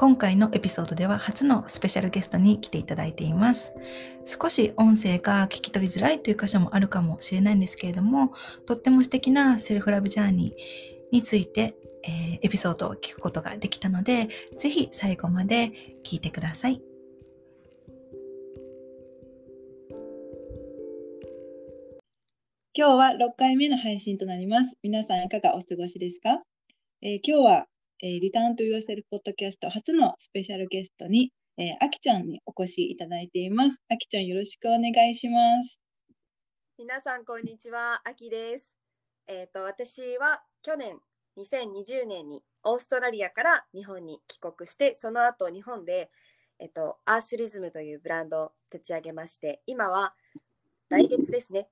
今回のエピソードでは初のスペシャルゲストに来ていただいています。少し音声が聞き取りづらいという箇所もあるかもしれないんですけれども、とっても素敵なセルフラブジャーニーについて、えーエピソードを聞くことができたので、ぜひ最後まで聞いてください。今日は6回目の配信となります。皆さんいかがお過ごしですか、えー今日は、えー、リターンと Yourself ポッドキャスト初のスペシャルゲストに、えー、あきちゃんにお越しいただいています。あきちゃんよろしくお願いします。皆さんこんにちは、あきです。えっ、と私は去年2020年にオーストラリアから日本に帰国して、その後日本でえっ、とアースリズムというブランドを立ち上げまして、今は来月ですね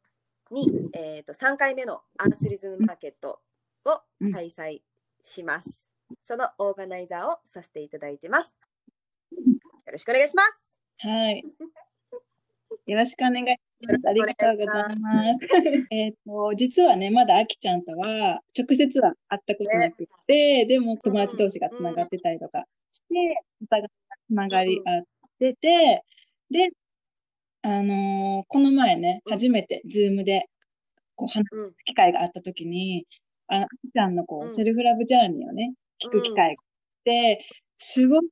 にえっ、と3回目のアースリズムマーケットを開催します。そのオーガナイザーをさせていただいてます。よろしくお願いします。はい。よろしくお願いします。ありがとうございます。えっと、実はね、まだあきちゃんとは直接は会ったことなくて、でも友達同士がつながってたりとかして、お互いがつながり合ってて、で、あのーこの前ね、うん初めてズームでこう話うんす機会があったときに、あきちゃんのこう、うん self-love journey をね、聞く機会があって、すごく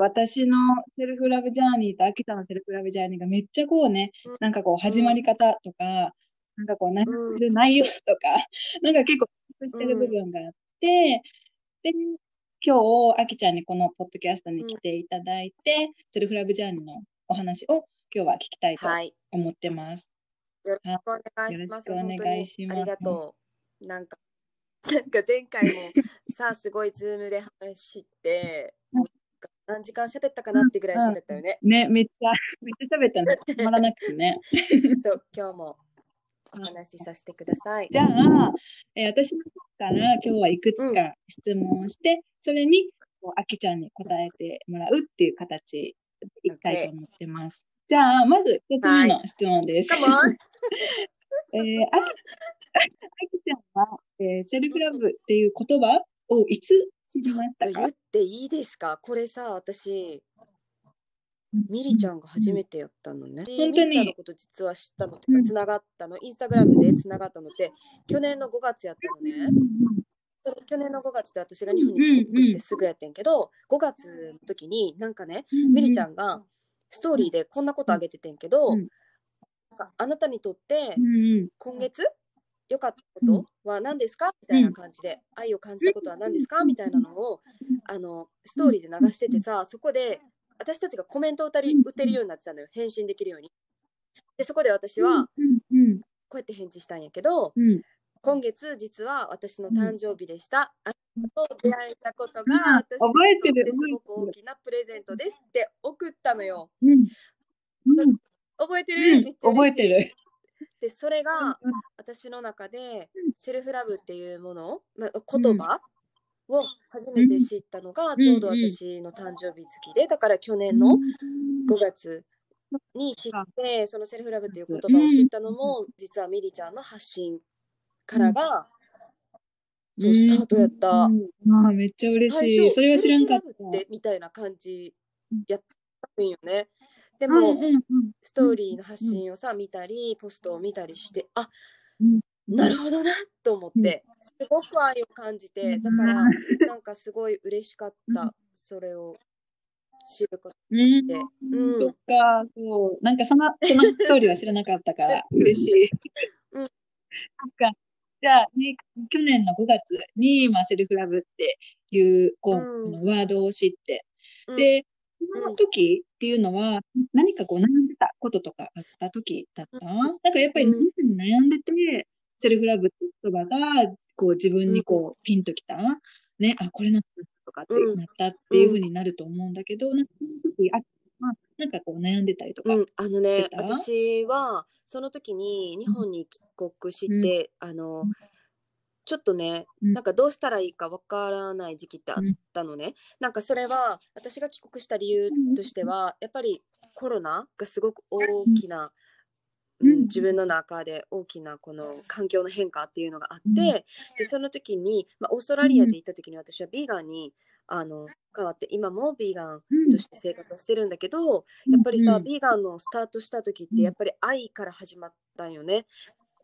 私の self-love journey とあきちゃんの self-love journey がめっちゃこうね、うんなんかこう始まり方とか、なんかこう悩んでる内容とか、なんか共通してる部分があって、で、今日、あきちゃんにこのポッドキャストに来ていただいて、 self-love journey のお話を今日は聞きたいとはい。思ってます。よろしくお願いします。よろしくお願いします本当にありがとう。なんか、なんか前回もさあすごいズームで話して、うん何時間喋ったかなってぐらい喋ったよね。ね、めっちゃ、めっちゃ喋ったの、止まらなくてね。そう、今日もお話しさせてください。じゃあ、えー私の方から今日はいくつか質問をして、それにあきちゃんに答えてもらうっていう形でいきたいと思ってます。じゃあ、まず一つ目の質問です。Come on! えーあきあきちゃんは、えーセルフラブっていう言葉をいつ知りましたか？言っていいですか？これさ、私、ミリちゃんが初めてやったのね。本当にミリちゃんのこと実は知ったのってうん。つながったの、インスタグラムでつながったのって、去年の5月やったのね。去年の5月で私が日本に帰国してすぐやってんけど、5月の時になんかね、ミリちゃんがストーリーでこんなことあげててんけど、うん。なんかあなたにとって今月良かったこと？は何ですか？みたいな感じで、愛を感じたことは何ですか？みたいなのをあのストーリーで流しててさ、そこで私たちがコメントを打たり打てるようになってたのよ、返信できるように。で、そこで私はこうやって返事したんやけど、うん。今月実は私の誕生日でした。あなたと出会えたことうん。が私にと覚えてる。ってすごく大きなプレゼントですって送ったのよ。うん。うん。覚えてる、うん。めっちゃ覚えてる。で、それが私の中でセルフラブっていうもの、まあ、言葉？を初めて知ったのがんちょうど私の誕生日月で、だから去年の5月に知って、そのセルフラブっていう言葉を知ったのも、実はミリちゃんの発信からが、そうスタートやった。うん。ああ、めっちゃ嬉しい。それは知らんかった。セルフラブってみたいな感じやったんよね。でうんも、うんうん。ストーリーの発信をさ、見たり、ポストを見たりして、あうん。なるほどなと思って、すごく愛を感じて、だから、なんかすごい嬉しかった、それを知ることうんで。う、うん。ん。そっか、そう。なんかその、そのストーリーは知らなかったから、嬉しい。うん。そっか。じゃあ、ね、去年の5月に、まあ、セルフラブっていう、こう、うん。ワードを知って、うん。で、その時っていうのは、何かこう悩んでたこととかあった時だった？なんかやっぱりうん。悩んでて、セルフラブって言葉が、こう自分にこうピンときた、ね、あ、これなんだとかってうん。なったっていうふうになると思うんだけど、なんかその時、あ、まあなんかこう悩んでたりとか。うん、あのね私はその時に日本に帰国して、あの、ちょっとね、うん。なんかどうしたらいいかわからない時期ってあったのね。なんかそれは私が帰国した理由としては、やっぱりコロナがすごく大きな、うんうん自分の中で大きなこの環境の変化っていうのがあって、うんでその時に、まあ、オーストラリアで行った時に私はビーガンにあの変わって今もビーガンうん。として生活をしてるんだけど、やっぱりさ、うんビーガンのスタートした時っうん。てやっぱり愛から始まったんよね。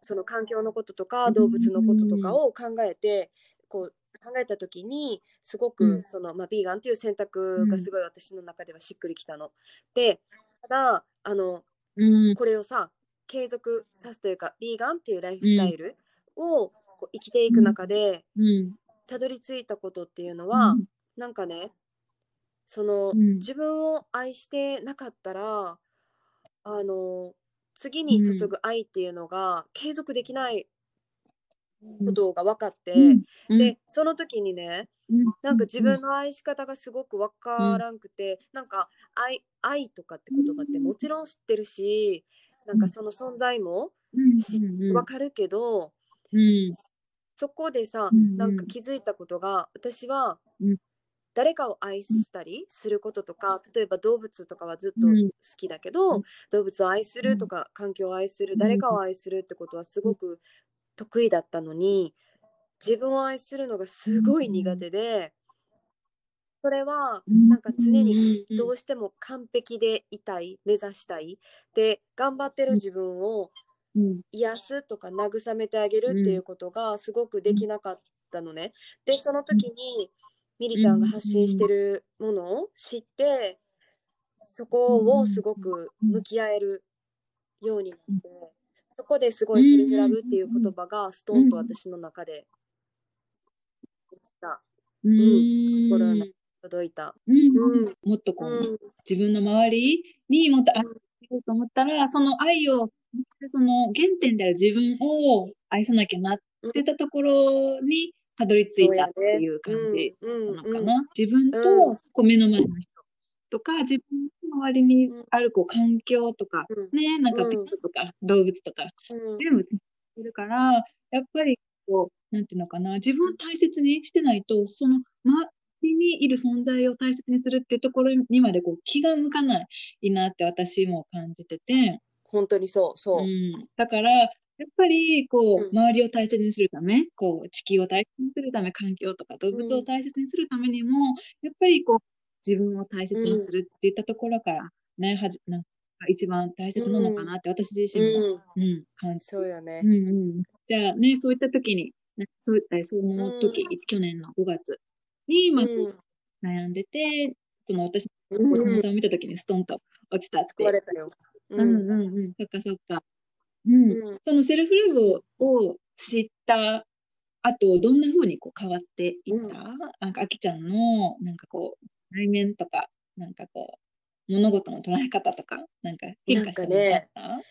その環境のこととうんか動物のこととかを考えてこう考えた時にすごくうん。その、まあ、ビーガンっていう選択がすごい私の中ではしっくりきたの。でただあのうん。これをさ継続さすというかビーガンっていうライフスタイルをこう生きていく中でうん。たどり着いたことっていうのは、なんかねその、うん。自分を愛してなかったらあの次に注ぐ愛っていうのが継続できないことが分かって、うん。でその時にねうん。なんか自分の愛し方がすごく分からんくて、なんか愛愛とかって言葉ってもちろん知ってるしなんかその存在も分かるけど、うん。そこでさ、うん。なんか気づいたことが私はうん誰かを愛したりすることとか例えば動物とかはずっとうん。好きだけど、うん。動物を愛するとか環境を愛する誰かを愛するってことはすごく得意だったのに自分を愛するのがすごい苦手でそれはなんか常にどうしても完璧でいたい目指したいで頑張ってる自分をうん。癒すとか慰めてあげるっていうことがすごくできなかったのね。でその時にミリちゃんが発信してるものを知ってそこをすごく向き合えるようになってそこですごいセルフラブっていう言葉がストンと私の中で落ちた。うん心の届いた。うん。うん。もっとこう、うん。自分の周りにもっと愛をうと思ったら、その愛を、その原点である自分を愛さなきゃなってたところにたどり着いたっていう感じうんなのかな。自分とこう目の前の人とか、自分の周りにあるこう環境とか、うん。ね、なんかペットとか動物とか、うん。全部つながってるから、やっぱりこう、なんていうのかな、自分を大切にしてないと、その周りにいる存在を大切にするっていうところにまでこう気が向かないなって私も感じてて、本当にそうそう。う。ん、だから、やっぱりこう、うん周りを大切にするため、こう、地球を大切にするため、環境とか動物を大切にするためにも、やっぱりこう、自分を大切にするっていったところから、ね、はじ、なんか一番大切なのかなって私自身も、うん、うん、感じそうよねう。んうん。じゃあね、そういった時に、ねそういった、その時、去年の5月に、まあ、うん悩んでて、その私うんの子供を見た時にストンと落ちたって救われたよ。うんうんうん。そっかそっか。うん。うん。そのセルフラブを知った後、どんな風にこう変わっていった、うん。なんか、あきちゃんの、なんかこう、内面とか、なんかこう、物事の捉え方とか、なんか変化したのがあった？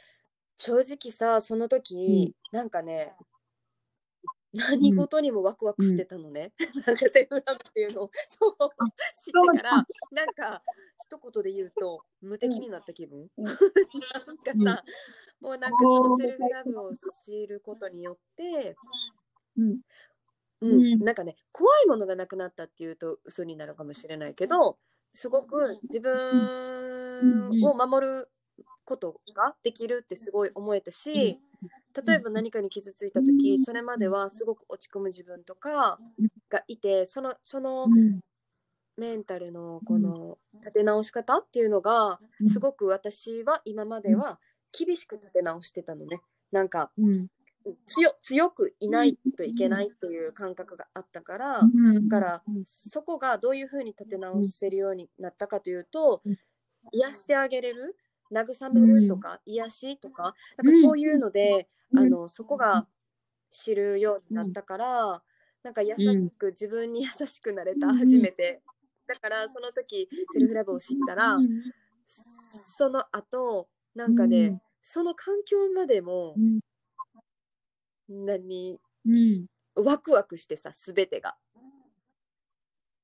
正直さ、その時、なんかね、何事にもワクワクしてたのね。なんかセルフラブっていうのをそう知ってから、なんか一言で言うと無敵になった気分？うん。なんかさ、もうなんかそのセルフラブを知ることによって、うん。うん。うん。なんかね怖いものがなくなったっていうと嘘になるかもしれないけどすごく自分を守ることができるってすごい思えたし例えば何かに傷ついた時それまではすごく落ち込む自分とかがいてそのそのうん。メンタルのこの立て直し方っていうのがうん。すごく私は今までは厳しく立て直してたのね。なんかうん。強強くいないといけないっていう感覚があったから、うん。だからうん。そこがどういうふうに立て直せるようになったかというと、うん。癒してあげれる？慰めるとか、癒しとか？なんかそういうので、うん。あのそこが知るようになったから、なんか優しく、自分に優しくなれたうん。初めて。だからその時セルフラブを知ったら、うん。その後なんかね、その環境までもうん。何？うん。ワクワクしてさ全てが。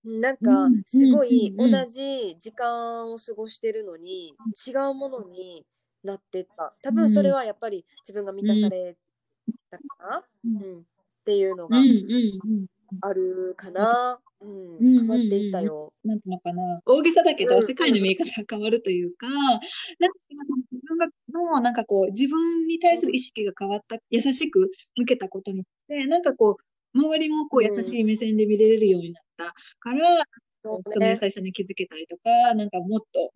なんかうんすごいうんうん。同じ時間を過ごしてるのに違うものになってった。多分それはやっぱり自分が満たされたから、うん。うん。っていうのがうんうんうん。あるかな、うんうん変わっていったよ。なんていうのかな、大げさだけど、うん世界の見え方が変わるというか、なんか自分がの、なんかこう、自分に対する意識が変わった、優しく向けたことによって、なんかこう、周りもこううん優しい目線で見れるようになったから、そう人の優ね。しさに気づけたりとか、なんかもっと、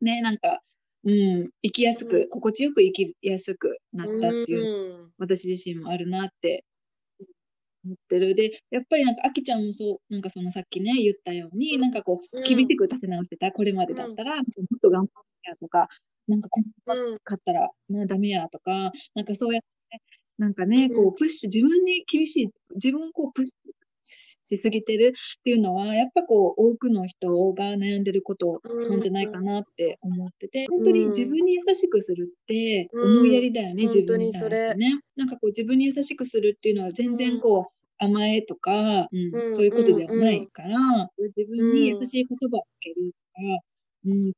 ね、なんか、うん、生きやすく、うん心地よく生きやすくなったっていう、うん。私自身もあるなって思ってる。で、やっぱりなんか、あきちゃんもそう、なんかそのさっきね、言ったように、なんかこう、うん。厳しく立て直してた、これまでだったら、もっと頑張ってやとか、なんかこん。なったら、ね、ダメやとか、なんかそうやって、なんかね、こうプッシュ、自分に厳しい、自分をこう、プッシュしすぎてるっていうのは、やっぱこう、多くの人が悩んでることなんじゃないかなって思ってて、本当に自分に優しくするって、うん。思いやりだよね、うん自分に対本当にそれ。なんかこう、自分に優しくするっていうのは全然こう、甘えとか、うんうんそういうことではないから、自分に優しい言葉をかけるとか、うん、優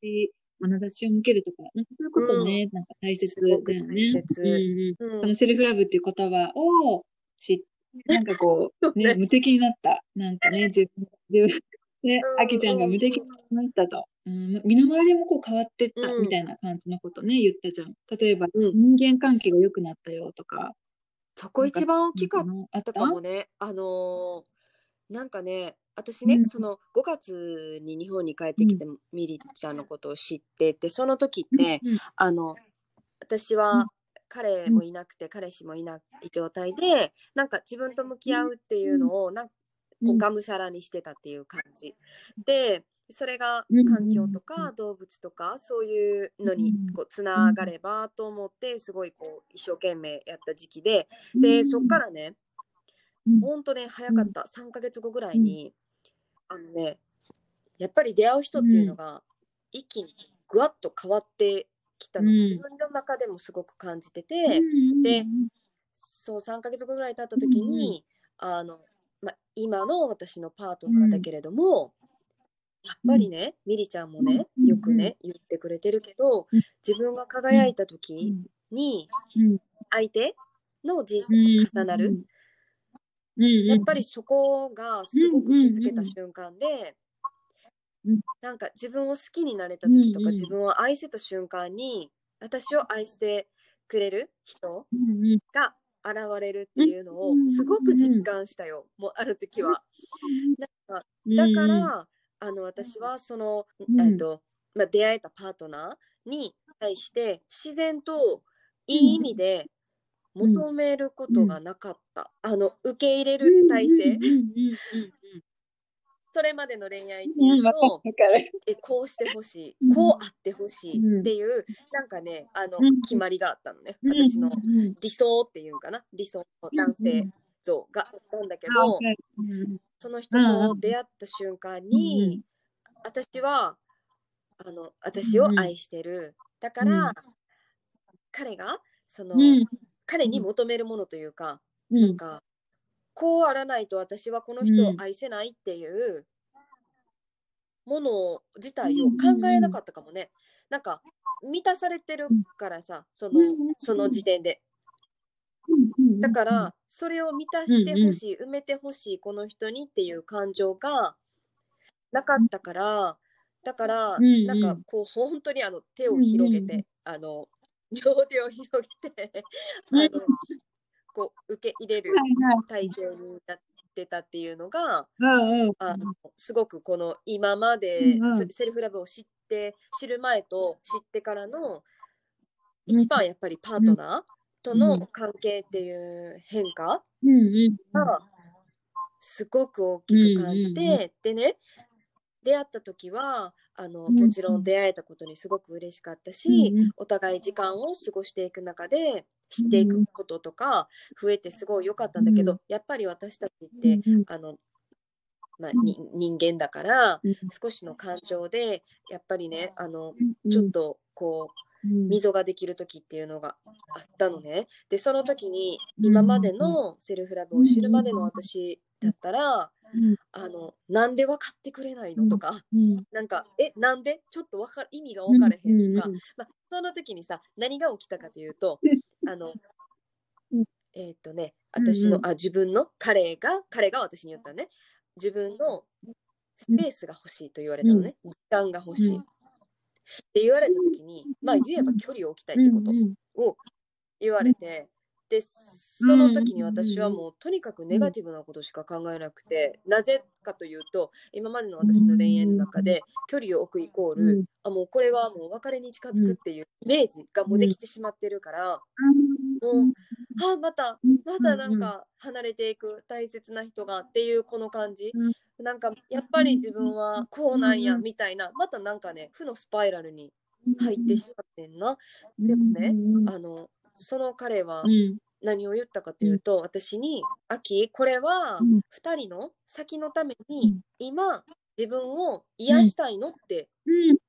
しい眼差しを向けるとか、なんかそういうことね、なんか大切だよね。大切。うんうんうん。そのセルフラブっていう言葉を知って、なんかこう、ね。ね、無敵になった。なんかね、自分、自分、あきちゃんが無敵になりましたと。うん、身の回りもこう変わってったうん。みたいな感じのことね、言ったじゃん。例えば、うん。人間関係が良くなったよとか。そこ一番大きかったた？かもね。あのーなんかね、私ね、うん。その5月に日本に帰ってきて、ミリちゃんのことを知ってて、その時って、うんあの、私うん。は彼もいなくて、彼氏もいない状態で、なんか自分と向き合うっていうのを、なんかこううん。がむしゃらにしてたっていう感じ。で、それがうん環境とうか動物とかそういうのにうんこうつながればと思ってすごいこう一生懸命やった時期ででそっからねうん。ほんとね早かった。3ヶ月後ぐらいにあのねやっぱり出会う人っていうのが一気にぐわっと変わってきたの。うん。自分の中でもすごく感じててうんでそう3ヶ月後ぐらい経った時にあの、ま、今の私のパートナーだけれども、やっぱりね、ミリちゃんもね、うん。よくね、言ってくれてるけどうん、自分が輝いたう時ん。に、うん。相手の人うん。生が重なる。やっぱりそこがすごく気づけた瞬間でうん、なんか自分を好きになれた時とか、自分を愛せた瞬間に、私を愛してくれる人が現れるっていうのをうんすごく実感したよ、もうある時は。なんかだから、あの私はその、うん。えっとまあ、出会えたパートナーに対して自然といい意味でうん。求めることがなかった、あの受け入れる体制、うん。うん。うん。それまでの恋愛ってうんうん。いうわかる。と、わかる。えこうしてほしい、うん。こうあってほしうん。いっていう、なんかねあのうん。決まりがあったのね、私のうん。うん。理想っていうんかな。理想の男性像があったんだけあど、その人と出会った瞬間に、私はあの私を愛してる、だから、うん。彼がその、うん。彼に求めるものというか、うん。なんかこうあらないと私はこの人を愛せないっていうもの自体を考えなかったかもね。なんか満たされてるからさそのうん。その時点で。うんだから、それを満たしてほしい、埋めてほしい、この人にっていう感情がなかったから、だから、なんかこう、本当にあの手を広げて、あの、両手を広げて、あの、こう、受け入れる体制になってたっていうのが、うんうん。あのすごくこの今までセルフラブを知って知る前と知ってからの一番やっぱりパートナーとの関係っていう変化がすごく大きく感じてでね出会った時はあのうんもちろん出会えたことにすごく嬉しかったしお互い時間を過ごしていく中で知っていくこととか増えてすごい良かったんだけうどやっぱり私たちってうんあの、まあ、に人間だからうん。少しの感情でやっぱりねあのうんちょっとこううん溝ができる時っていうのがあったのね。でその時にうん。今までのセルフラブを知るまでの私だったらうん。あのなんで分かってくれないのとかうん。なんかえなんで？ちょっとわかる意味が分からへんとかまあ、その時にさ何が起きたかというとあのうん。えーっとね私の、あ自分の彼が彼が私に言ったね。自分のスペースが欲しいと言われたのね、時間が欲しい、うんって言われた時にまあ言えば距離を置きたいってことを言われてでその時に私はもうとにかくネガティブなことしか考えなくて、なぜかというと今までの私の恋愛の中で距離を置くイコール、あもうこれはもう別れに近づくっていうイメージがもうできてしまってるから、もうあまたまたなんか離れていく大切な人がっていうこの感じ、なんかやっぱり自分はこうなんやみたいな。またなんかね負のスパイラルに入ってしまってんな。でもねあのその彼は何を言ったかというと、私に「アキこれはうん。2人の先のために今自分を癒したいの?」って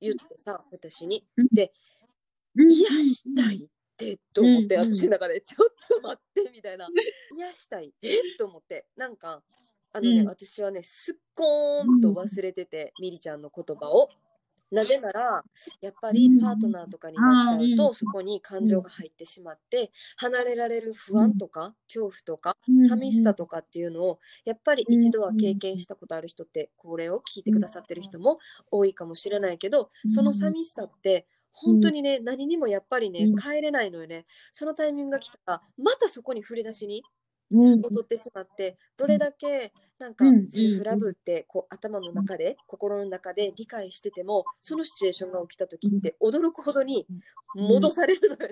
言ってさ私に「癒したいって」と思って私の中で「ちょっと待って」みたいな「癒したいえ？と思って。なんかあのね、うん。私はねすっこーんと忘れてて、ミリちゃんの言葉を。なぜならやっぱりうん。パートナーとかになっちゃうと、あーうん。そこに感情が入ってしまって離れられる不安とか、恐怖とか、うん寂しさとかっていうのをやっぱり一度は経験したことある人ってこれを聞いてくださってる人も多いかもしれないけど、その寂しさって本当にね、何にもやっぱりね、うん。変えれないのよね。そのタイミングが来たらまたそこに振り出しに戻ってしまってどれだけなんかうん。セルフラブってこう頭の中で心の中で理解しててもそのシチュエーションが起きた時って驚くほどに戻されるのよ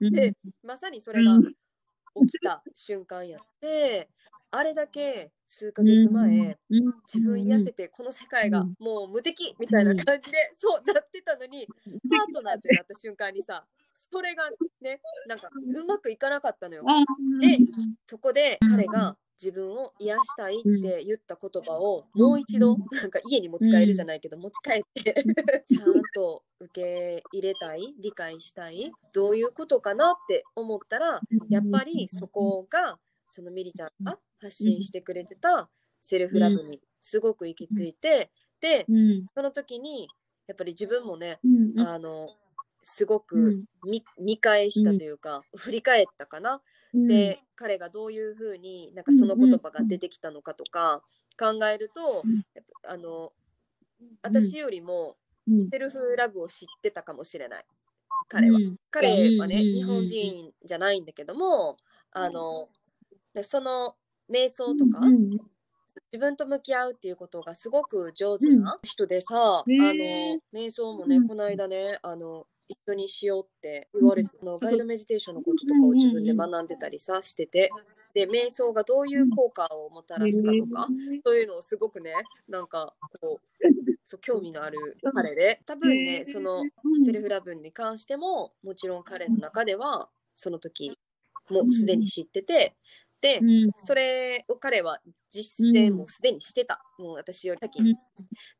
ね。でまさにそれが起きた瞬間やってあれだけ数ヶ月前自分癒せてこの世界がもう無敵みたいな感じでそうなってたのにパートナーってなった瞬間にさそれがねなんかうまくいかなかったのよ。でそこで彼が自分を癒したいって言った言葉をもう一度なんか家に持ち帰るじゃないけど持ち帰ってちゃんと受け入れたい理解したいどういうことかなって思ったらやっぱりそこがそのミリちゃんが発信してくれてたセルフラブにすごく行き着いてでその時にやっぱり自分もねあのすごく見見返したというか振り返ったかな？で彼がどういうふうになんかその言葉が出てきたのかとか考えるとあの私よりもセルフラブを知ってたかもしれない。彼は。彼はね日本人じゃないんだけどもあのでその瞑想とか自分と向き合うっていうことがすごく上手な人でさ、うんあの瞑想もね、うんこの間ねあの一緒にしようって言われて、そのガイドメディテーションのこととかを自分で学んでたりさしてて。で瞑想がどういう効果をもたらすかとか、そういうのをすごくねなんかこう そう興味のある彼で。多分ねそのセルフラブに関してももちろん彼の中ではその時もうすでに知っててでそれを彼は実践もすでにしてた、もう私より先に。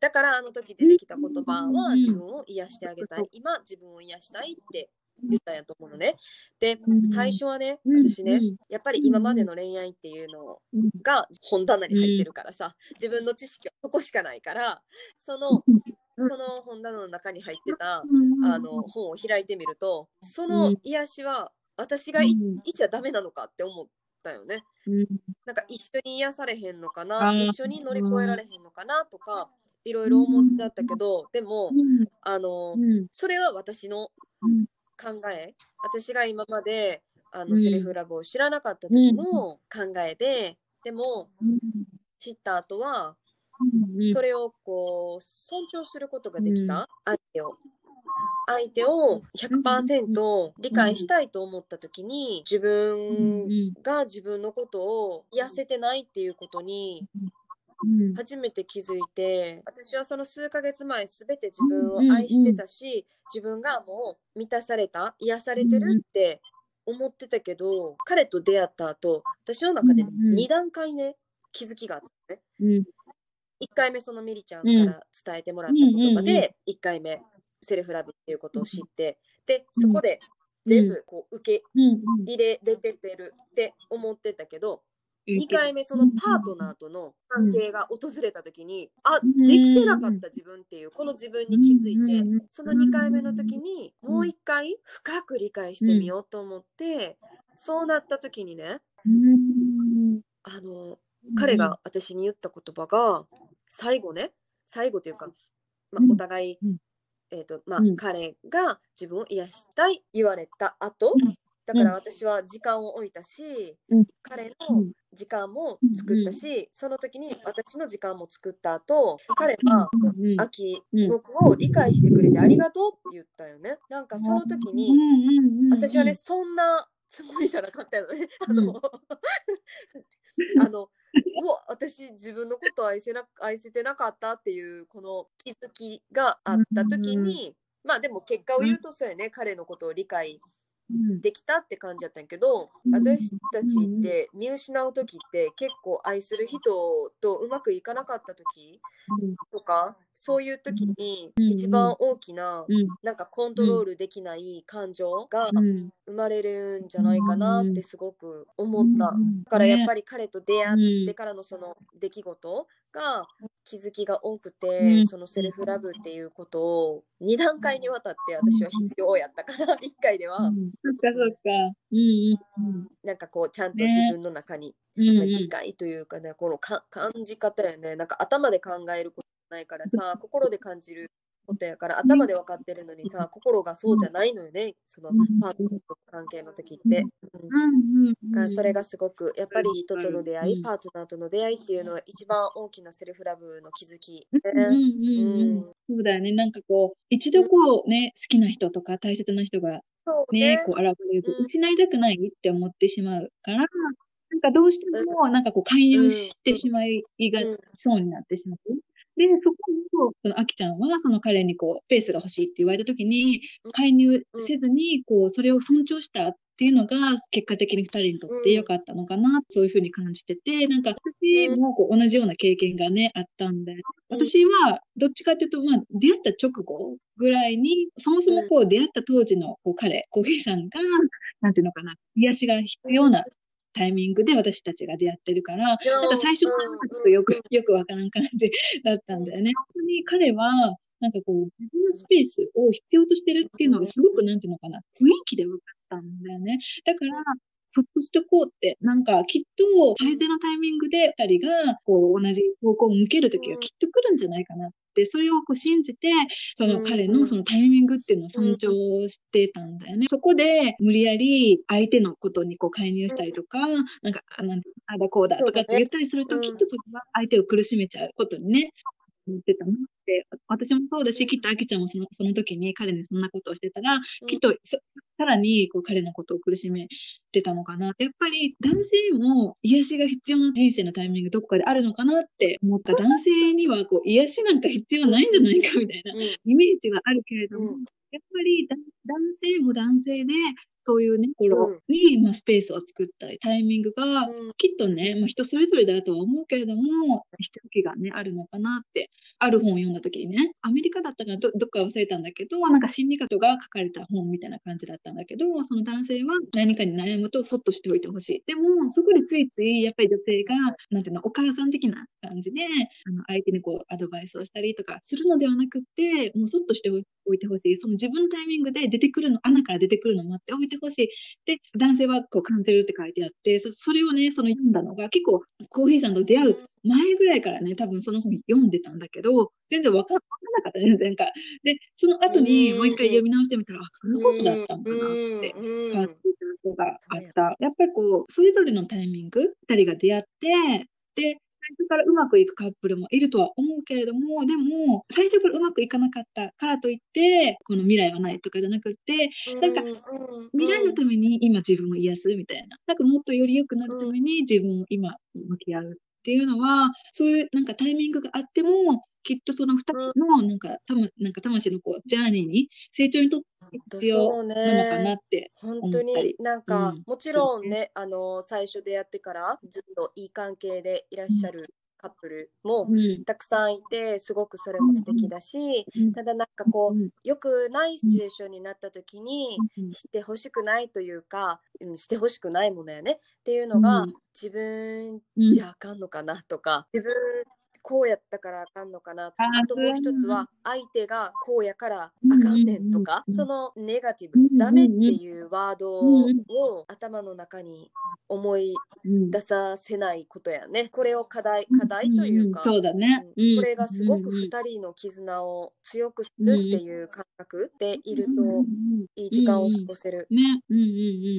だからあの時出てきた言葉は自分を癒してあげたい、今自分を癒したいって言ったんやと思うのね。で、最初はね、私ね、やっぱり今までの恋愛っていうのが本棚に入ってるからさ、自分の知識はそこしかないから、その、その本棚の中に入ってたあの本を開いてみると、その癒しは私がいいちゃダメなのかって思ったよね。なんか一緒に癒されへんのかな？一緒に乗り越えられへんのかな？とかいろいろ思っちゃったけどでもあのそれは私の考え。私が今まであうん。のセルフラブを知らなかった時の考えででも知った後はそれをこう尊重することができた相手を相手を100%理解したいと思った時に自分が自分のことを癒せてないっていうことに初めて気づいて私はその数ヶ月前全て自分を愛してたし自分がもう満たされた癒されてるって思ってたけど彼と出会った後私の中で、ねうんうん。2段階ね気づきがあったね。1回目そのミリちゃんから伝えてもらった言葉で1回目セルフラブっていうことを知ってでそこで全部こう受け入れれててるって思ってたけど2回目そのパートナーとの関係が訪れた時にあできてなかった自分っていうこの自分に気づいてその2回目の時にもう1回深く理解してみようと思ってそうなった時にねあの彼が私に言った言葉が最後ね最後というか、まあ、お互い、うんえーとまあうん。彼が自分を癒したい言われた後だから私は時間を置いたし、うん。彼のうん。時間も作ったし、その時に私の時間も作った後彼は秋、うん僕を理解してくれてありがとうって言ったよね。なんかその時に、私はね、そんなつもりじゃなかったよね。あの、あの、私自分のことを愛せな愛せてなかったっていうこの気づきがあった時に、まあでも結果を言うとそうやね、彼のことを理解うんできたって感じだったんやけど、うん私たちって見失う時って結構愛する人とうまくいかなかった時とかそういう時にうん。一番大きなうん。なんかコントロールできない感情がうん。生まれるんじゃないかなってすごく思った。だからやっぱり彼と出会ってからのその出来事が気づきが多くて、うん。そのセルフラブっていうことを2段階にわたって私は必要やったから 1回では。うん。そっかそっか。うんうんなんかこうちゃんとね。自分の中にうんうん。理解というかねこのか感じ方やね。なんか頭で考えることないからさ心で感じることやから頭で分かってるのにさ心がそうじゃないのよね。そのパートナーとの関係の時って。うんそれがすごくやっぱり人との出会い、うんパートナーとの出会いっていうのは一番大きなセルフラブの気づき。うんうんうんうん。そうだよね。なんかこう、一度こうね、好きな人とか大切な人がそうね、こう現れるとうん。失いたくないって思ってしまうから、なんかどうしてもなんかこう介入してしまいがうん。そうになってしまう。で、そこを、そのあきちゃんはその彼にこう、ペースが欲しいって言われた時にうん、介入せずに、こう、それを尊重したっていうのが、結果的に二人にとって良かったのかな、そういうふうに感じてて、なんか私もこう同じような経験がね、あったんで、うん。私はどっちかっていうと、まあ、出会った直後ぐらいに、そもそもこう出会った当時のこう彼、コーヒーさんが、なんていうのかな、癒しが必要なタイミングで私たちが出会ってるから、なんか最初からはちょっとよく、よくわからん感じだったんだよね。本当に彼は、なんかこう、自分のスペースを必要としてるっていうのがすごくなんていうのかな、雰囲気で分かったんだよね。だから、そっとしとこうって、なんかきっと最低のタイミングで二人がこう同じ方向を向けるときがきっと来るんじゃないかなって、それをこう信じて、その彼のそのタイミングっていうのを尊重してたんだよね。そこで無理やり相手のことにこう介入したりとか、なんか、あなんあだこうだとかって言ったりすると、うんきっとそれは相手を苦しめちゃうことにね、言ってたなって、私もそうだし、きっとあきちゃんもそのその時に彼にそんなことをしてたら、きっとそさらにこう彼のことを苦しめてたのかな。やっぱり男性も癒しが必要な人生のタイミングどこかであるのかなって思った。男性にはこう癒しなんか必要ないんじゃないかみたいなうん。イメージがあるけれども、うん。やっぱりだ男性も男性で、そういうね、うん頃に、まあ、スペースを作ったり、タイミングが、うんきっとね、まあ、人それぞれだとは思うけれども、必要がね、あるのかなって、ある本を読んだ時にね、アメリカだったかどどっか忘れたんだけど、なんか心理学が書かれた本みたいな感じだったんだけど、その男性は何かに悩むとそっとしておいてほしい。でも、そこでついつい、やっぱり女性が、なんていうの、お母さん的な感じで、あの相手にこう、アドバイスをしたりとかするのではなくって、もうそっとしておいてほしい。その自分のタイミングで出てくるの、穴から出てくるのを待っておいてほしい。で、男性はこう感じるって書いてあって、そそれをね、その読んだのが結構コーヒーさんと出会う前ぐらいからね、多分その本読んでたんだけど、全然わかんなかったね、前回。で、その後にもう一回読み直してみたら、あ、そういうことだったんだなってうん感じたことがあった。やっぱりこう、それぞれのタイミング、二人が出会って、で、最初からうまくいくカップルもいるとは思うけれども、でも、最初からうまくいかなかったからといって、この未来はないとかじゃなくって、なんかうん未来のために今自分を癒すみたいな。なんかもっとより良くなるために自分を今向き合うっていうのは、そういうなんかタイミングがあっても、きっとその二人のなんか、たま、なんか魂のこう、ジャーニーに、成長にとって必要なのかなって。本当になんか、うん。もちろんねあの最初出会ってからずっといい関係でいらっしゃるカップルもうん。たくさんいてすごくそれも素敵だし、うん。ただなんかこう、うん良くないシチュエーションになった時に、うんしてほしくないというか、うん、してほしくないものやね。っていうのが、うん。自分うん。じゃあかんのかなとか自分こうやったからあかんのかな。ああともう一つは相手がこうやからあかんねんとか、うんそのネガティブ、うんダメっていうワードを頭の中に思いうん出させないことやね。これを課題課題というか、んそうだね。これがすごくうんうん2人の絆を強くするっていう感覚でいるといい時間を過ごせる。ね、うんうんう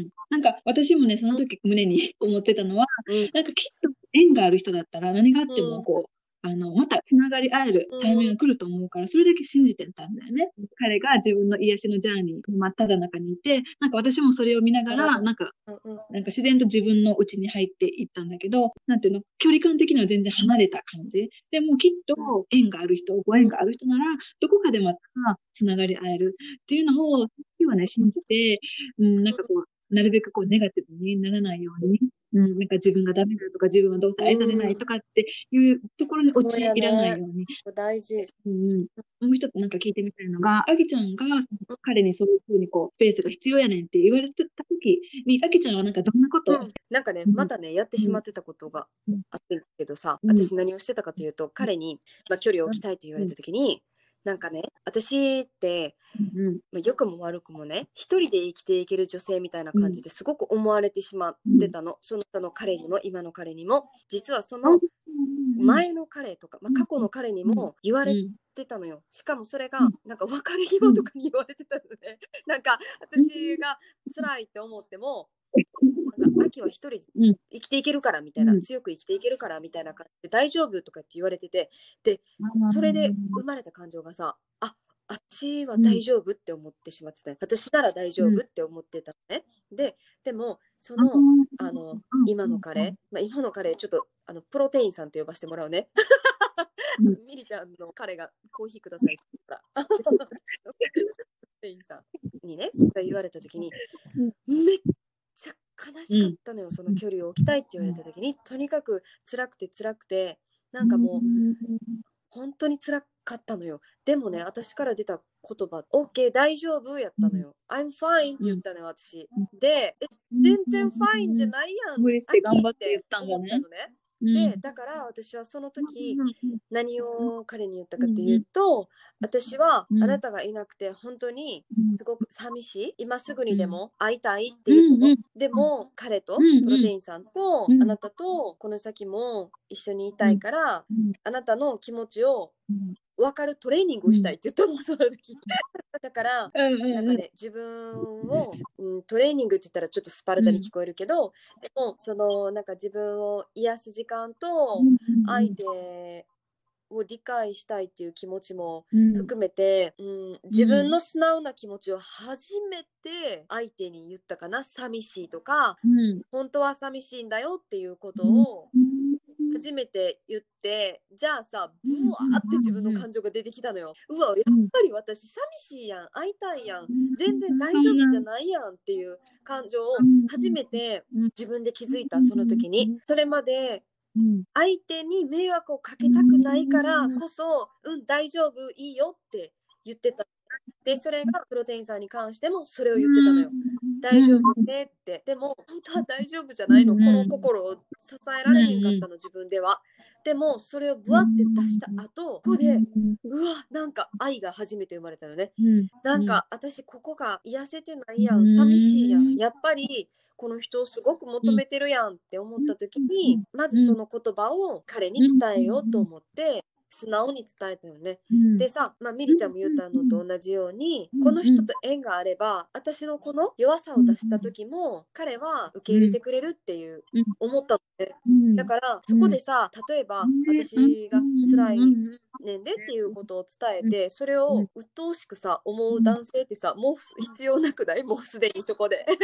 ん。なんか私もね、その時胸に 思ってたのは、うん。なんかきっと縁がある人だったら何があってうんもこう、あの、またつながり合えるタイミングが来ると思うから、それだけ信じてたんだよね。彼が自分の癒しのジャーニー真っ只中にいて、なんか私もそれを見ながら、うん。なんか、なんか自然と自分の内に入っていったんだけど、なんていうの、距離感的には全然離れた感じ。でもきっと縁がある人、ご縁がある人なら、どこかでまたつながり合えるっていうのを、今はね、信じて、うん、なんかこう、なるべくこう、ネガティブにならないように、うん、なんか自分がダメだとか、自分はどうせ愛されないとかっていうところに陥らないように、大事。うん。うん。もう一つなんか聞いてみたいのが、あきちゃんが彼にそういうふうにこう、スペースが必要やねんって言われてた時に、あきちゃんはなんかどんなことを、なんかね、うん。またね、やってしまってたことがうん。あってんけどさ、うん私何をしてたかというと、彼に、まあ、距離を置きたいと言われた時に、なんかね、私って、うんまあ、良くも悪くもね、一人で生きていける女性みたいな感じですごく思われてしまってたの。その他の彼にも、今の彼にも。実はその前の彼とか、まあ、過去の彼にも言われてたのよ。しかもそれがうん、なんか別れ際とかに言われてたのね。なんか私が辛いって思っても、秋は一人でうん。生きていけるからみたいな、うん。強く生きていけるからみたいな感じで大丈夫とかって言われてて、それで生まれた感情がさ、あ私は大丈夫って思ってしまってたよ、私なら大丈夫って思ってたのね。で、でも、その、あの、今の彼、まあ、今の彼、ちょっとあのプロテインさんと呼ばせてもらうね。うん。ミリちゃんの彼がコーヒーください。って言ったら。プロテインさんにね、それ言われたときに、めっしかったのよ、その距離を置きたいって言われたときに、とにかく辛くて辛くて、なんかもう、本当に辛かったのよ。でもね、私から出た言葉、OK、大丈夫やったのよ。I'm fine って言ったのよ、私。で、え全然 fine じゃないやん。無理して頑張って言ったんだね思ったのね。うん。で、だから私はその時、何を彼に言ったかというと、私はうん。あなたがいなくて本当にすごく寂しい。今すぐにでも会いたいっていうこと。でも彼と、プロテインさんと、うんあなたとこの先も一緒にいたいから、うん。あなたの気持ちをうん。分かるトレーニングをしたいって言ったの、その時。だから、うんうんなんかね、自分を、うん、トレーニングって言ったらちょっとスパルタに聞こえるけど、でもそのなんか自分を癒す時間と相手を理解したいっていう気持ちもうん。含めて、うん、自分の素直な気持ちを初めて相手に言ったかな。寂しいとかうん。本当は寂しいんだよっていうことをうん初めて言ってじゃあさブワーって自分の感情が出てきたのよ。うわやっぱり私寂しいやん。会いたいやん。全然大丈夫じゃないやんっていう感情を初めて自分で気づいたその時に。それまでうん。相手に迷惑をかけたくないからこそうん大丈夫いいよって言ってた。でそれがプロテインさんに関してもそれを言ってたのよ大丈夫ねって。でも本当は大丈夫じゃないの。この心を支えられへんかったの自分では。でもそれをブワって出した後ここでうわなんか愛が初めて生まれたのね。うん。なんか私ここが癒せてないやん寂しいやん。やっぱりこの人をすごく求めてるやんって思った時にまずその言葉を彼に伝えようと思って素直に伝えたよね。うん。でさ、まあ、ミリちゃんも言ったのと同じようにこの人と縁があれば私のこの弱さを出した時も彼は受け入れてくれるっていううん。思ったので。うん。だからそこでさ例えば私が辛いねんでっていうことを伝えてそれを鬱陶しくさ思う男性ってさもう必要なくない？もうすでにそこで。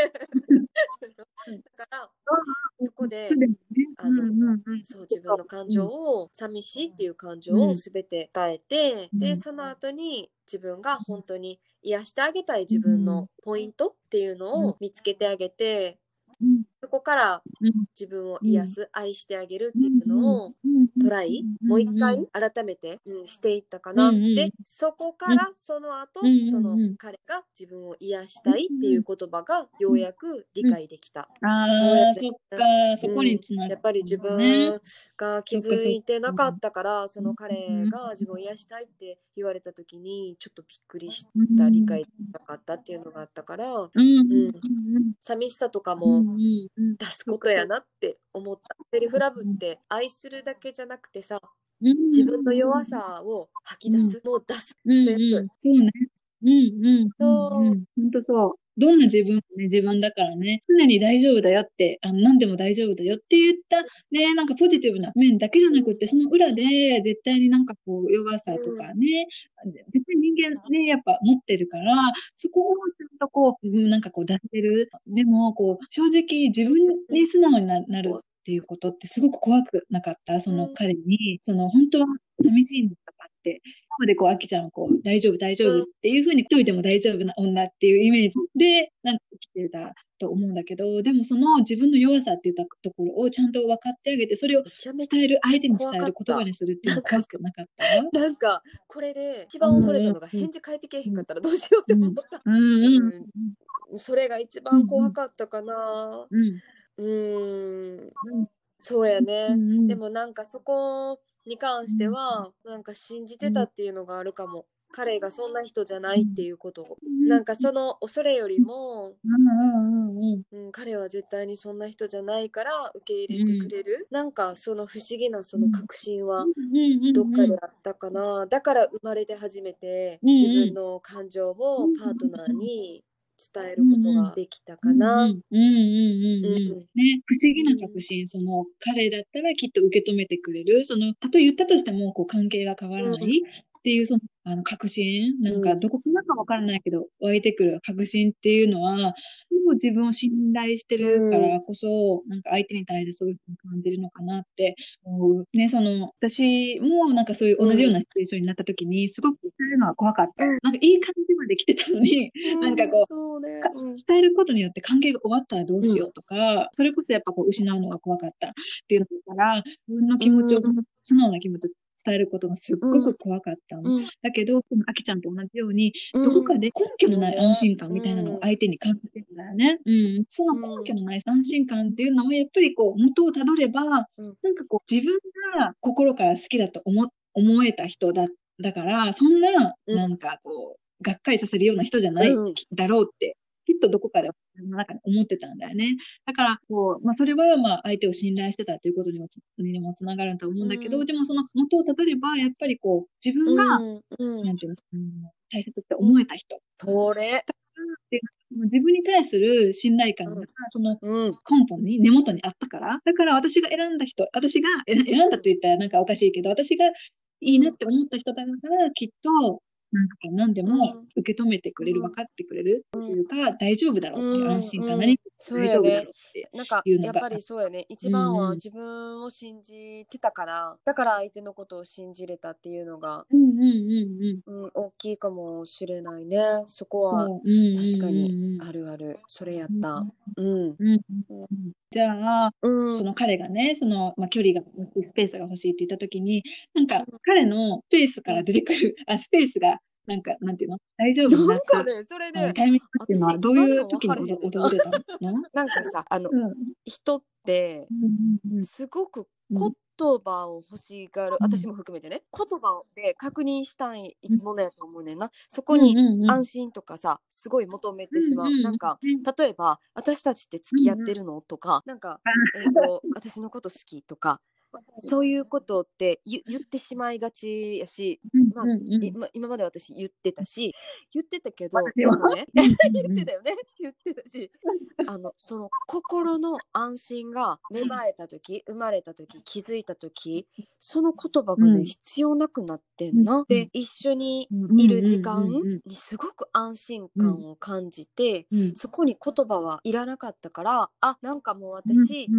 だからそこであのそう自分の感情を寂しいっていう感情を全て伝えてうん。でその後に自分が本当に癒してあげたい自分のポイントっていうのを見つけてあげてそこからうん。自分を癒す、愛してあげるっていうのをトライ、もう一回改めて、うんしていったかな、でそこからその後、その彼が自分を癒したいっていう言葉がようやく理解できた、ああ、そっか、そこにつながやっぱり自ね分が気づいてなかったから、その彼が自分を癒したいって言われた時にちょっとびっくりした、理解できなかったっていうのがあったからうん。寂しさとかうんも出すことやなって思った。セルフラブって愛するだけじゃなくてさ、うん自分の弱さを吐き出す、もう出す。うん全部うん、そうね。うんうん。そううん。本当そう。どんな自分もね、自分だからね、常に大丈夫だよって、あの、何でも大丈夫だよって言った、ね、なんかポジティブな面だけじゃなくって、その裏で絶対になんかこう、弱さとかね、絶対人間ね、やっぱ持ってるから、そこをちゃんとこう、うんなんかこう出せる。でも、こう、正直自分に素直にななるっていうことってすごく怖くなかった？その彼に、その本当は寂しいんだとかって、今までこう、あきちゃんはこう、大丈夫、大丈夫っていうふうに、一人でも大丈夫な女っていうイメージで、なんか生きてたと思うんだけど、でもその自分の弱さっていったところをちゃんと分かってあげて、それを伝える、相手に伝える、言葉にするっていうのが怖くなかった。ゃなんかこれで一番恐れたのがうん返事返ってけえへんかったらどうしようって思った。うんうん。それが一番怖かったかな。うん。うーん、そうやね。うんでもなんかそこに関してはなんか信じてたっていうのがあるかも。彼がそんな人じゃないっていうことを。なんかその恐れよりも、うん彼は絶対にそんな人じゃないから受け入れてくれる。なんかその不思議なその確信はどっかであったかな。だから生まれて初めて自分の感情をパートナーに伝えることができたかな。うんうんうんうんね、不思議な確信、その彼だったらきっと受け止めてくれる、そのたとえ言ったとしてもこう関係が変わらないっていうそのあの確信、なんかうん。どこからかわからないけど湧いてくる確信っていうのは、もう自分を信頼してるからこそ、なんか相手に対してそういうふうに感じるのかなって思う。ね、その私もなんかそういう同じようなシチュエーションになった時に、すごく伝えるのは怖かった。うん。なんかいい感じまで来てたのに、なんかこうね。伝えることによって関係が終わったらどうしようとか、それこそやっぱこう失うのが怖かったっていうのから、自分の気持ちを、うん。素直な気持ちを伝えることがすっごく怖かったの。うん。だけど、このあきちゃんと同じように、うん。どこかで根拠のない安心感みたいなのを相手に感じてるんだよね。うん。その根拠のない安心感っていうのは、やっぱりこう、元をたどれば、うん。なんかこう、自分が心から好きだと思、思えた人だ、だから、そんな、うん。なんかこう、がっかりさせるような人じゃないうん。だろうって、きっとどこかでの中に思ってたんだよね。だから、こう、まあ、それは、まあ、相手を信頼してたということにもつ、にもつながると思うんだけど、うんでもその元をたどれば、やっぱりこう、自分が、うんうんなんていうの、うん大切って思えた人。それ。自分に対する信頼感が、うんそのうん。根本に、根元にあったから。だから私が選んだ人、私が選選んだって言ったらなんかおかしいけど、私がいいなって思った人だから、きっと、なんか何でも受け止めてくれる、うん分かってくれるっていうか、大丈夫だろうっていう安心感、うん。何か大丈夫だろう。って。なんかいうのがやっぱりそうやね。一番は自分を信じてたから、だから相手のことを信じれたっていうのが、うんうんうんうん。うん、大きいかもしれないね。そこは確かにあるある。それやった。うんじゃあ、うん。その彼がね、その、まあ、距離がスペースが欲しいって言ったときに、なんか彼のスペースから出てくる、あ、スペースが、なんか、なんていうの？大丈夫？にななんかねそれでタイミングっていうのは私どういう時に今の分か訪れたの？なんかさあのうん。うん人ってうんうんすごくうん言葉を欲しがる、うん。私も含めてね。言葉で確認したいものやと思うねんな。そこにうんうん。うん安心とかさすごい求めてしまう、うんうんなんかうん。例えば「私たちって付き合ってるの?」とかなんか、えーと「私のこと好き?」とかそういうことって言言ってしまいがちやし、まあ今今まで私言ってたし言ってたけどでもねうん 言ってたよね。言ってたし あのその心の安心が芽生えた時生まれた時気づいた時その言葉がね、うん。必要なくなってんな。うん。で一緒にうんいる時間にすごく安心感を感じて、うんそこに言葉はいらなかったからあなんかもう私、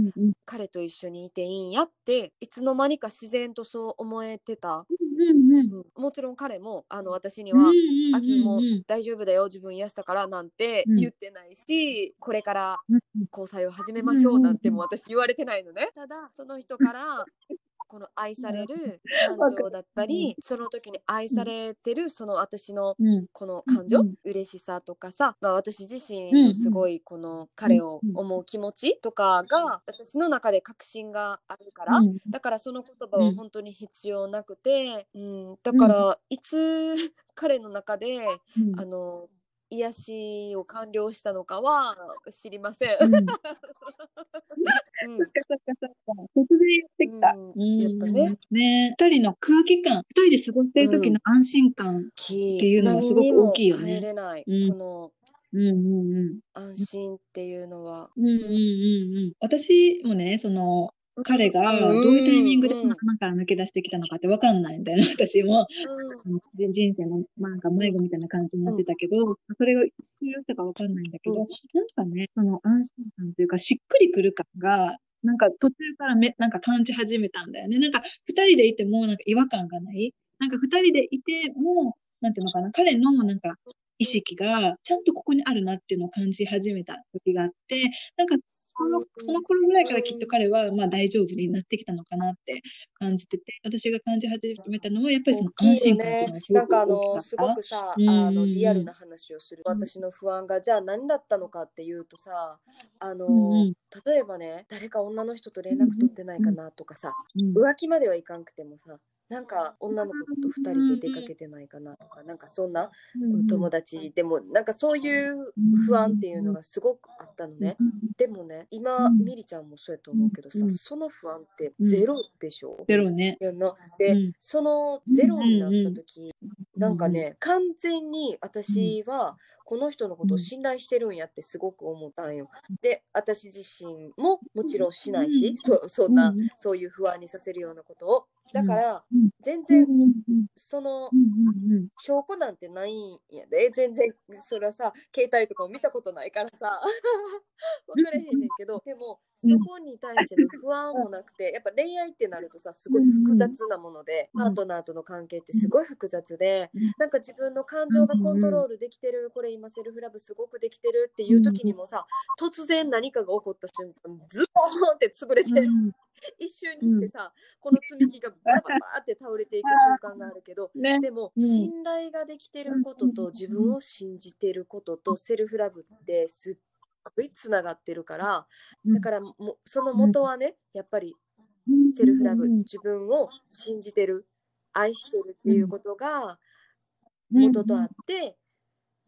彼と一緒にいていいんやっていつの間にか自然とそう思えてた。うんうんもちろん彼もあの私にうんはうん「秋もうん。大丈夫だよ自分癒したから」なんてうん。言ってないし、これからうん交際を始めましょうなんても私言われてないのね。ただその人からこの愛される感情だったりその時に愛されてるその私のうん。この感情、うん。嬉しさとかさ、まあ、私自身すごいこの彼を思う気持ちとかが私の中で確信があるから、うんだからその言葉は本当に必要なくて、うん。だからいつ彼の中でうん。あの癒しを完了したのかは知りません。うん うんそっかそっかそっか。突然やってきた。うんやっぱね。ね二人の空気感、二人で過ごしてる時の安心感。っていうのはすごく大きいよね変えれない、うんこのうんうんうん。安心っていうのは。うんうんうんうん。私もね、その、彼がどういうタイミングで穴から抜け出してきたのかってわかんないんだよね、私も。うん人人生のなんか迷子みたいな感じになってたけど、それがいつ言ったかわかんないんだけど、うんなんかね、その安心感というか、しっくりくる感が、なんか途中からめ、なんか感じ始めたんだよね。なんか二人でいてもなんか違和感がない。なんか二人でいても、なんていうのかな、彼のなんか意識がちゃんとここにあるなっていうのを感じ始めた時があって、なんかその、その頃ぐらいからきっと彼はまあ大丈夫になってきたのかなって感じてて、私が感じ始めたのはやっぱりその安心感っていうのが。すごなんかあのす。ごくさ、うんあのリアルな話をするうん私の不安がじゃあ何だったのかっていうとさあの、うんうん例えばね誰か女の人と連絡取ってないかなとかさ、うん浮気まではいかんくてもさなんか女の子と2人で出かけてないかなとかなんかそんな友達でもなんかそういう不安っていうのがすごくあったのね。でもね今うんみりちゃんもそうやと思うけどさうんその不安ってゼロでしょ？ゼロね。で、うんそのゼロになった時、うんなんかね、完全に私はこの人のことを信頼してるんやってすごく思ったんよ。で、私自身ももちろんしないし、うんそそんな、うん。そういう不安にさせるようなことを。だからうん、全然その証拠なんてないんやで、全然それはさ、携帯とかも見たことないからさ、分かれへんねんけど、でも、そこに対しての不安もなくて、やっぱ恋愛ってなるとさ、すごい複雑なもので、うん。パートナーとの関係ってすごい複雑でうん、なんか自分の感情がコントロールできてる、これ今セルフラブすごくできてるっていう時にもさ、突然何かが起こった瞬間、ズボーンって潰れて、うん一瞬にしてさ、この積み木がバラバラって倒れていく瞬間があるけど、ね。でも、うん。信頼ができてることと自分を信じてることとセルフラブってすっごいつながってるからだからもうその元はねやっぱりセルフラブ自分を信じてる愛してるっていうことが元とあって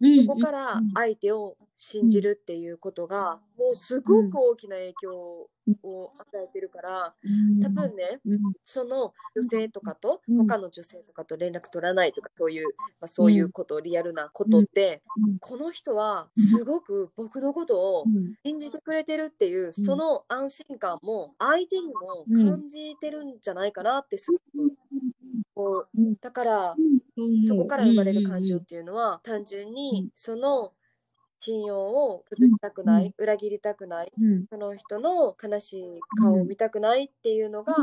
そこから相手を信じるっていうことがもうすごく大きな影響を与えてるから多分ねその女性とかと他の女性とかと連絡取らないとかそういう、まあ、そういうこと、リアルなことって、この人はすごく僕のことを信じてくれてるっていう、その安心感も相手にも感じてるんじゃないかなってすごくこうだからそこから生まれる感情っていうのは単純にその信用を崩したくない、裏切りたくないその人の悲しい顔を見たくないっていうのが、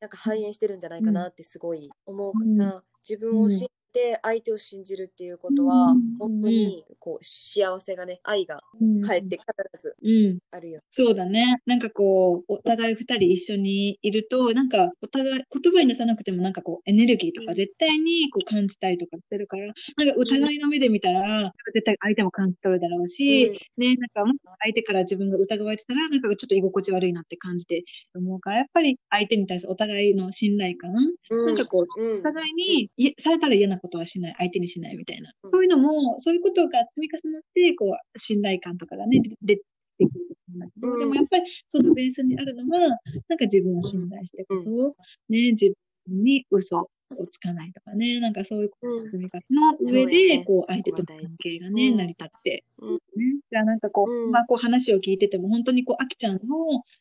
なんか反映してるんじゃないかなってすごい思うから、自分を信じて相手を信じるっていうことは、うん。本当にこう幸せがね愛が返って必ずうん。あるよ。そうだね。なんかこう、お互い二人一緒にいると、なんかお互い、言葉に出さなくてもなんかこう、エネルギーとか絶対にこう感じたりとかしてるから、なんかお互いの目で見たら、絶対相手も感じ取るだろうし、ね、なんか相手から自分が疑われてたら、なんかちょっと居心地悪いなって感じて思うから、やっぱり相手に対するお互いの信頼感、うん。なんかこう、うん。お互いに、いされたら嫌なことはしない、相手にしないみたいな。うん。そういうのも、そういうことが積み重なって、こう、信頼感とかがね、出てくると思う。んだけど、うん。でもやっぱりそのベースにあるのは、なんか自分を信頼してことを、ね、自分に嘘をつかないとかね、なんかそういううん。積み重ね。の上で、ねこう、相手との関係がね、うん。成り立って、うん。ね。じゃあなんかこう、うん。まあこう話を聞いてても、本当にこう、あきちゃんの、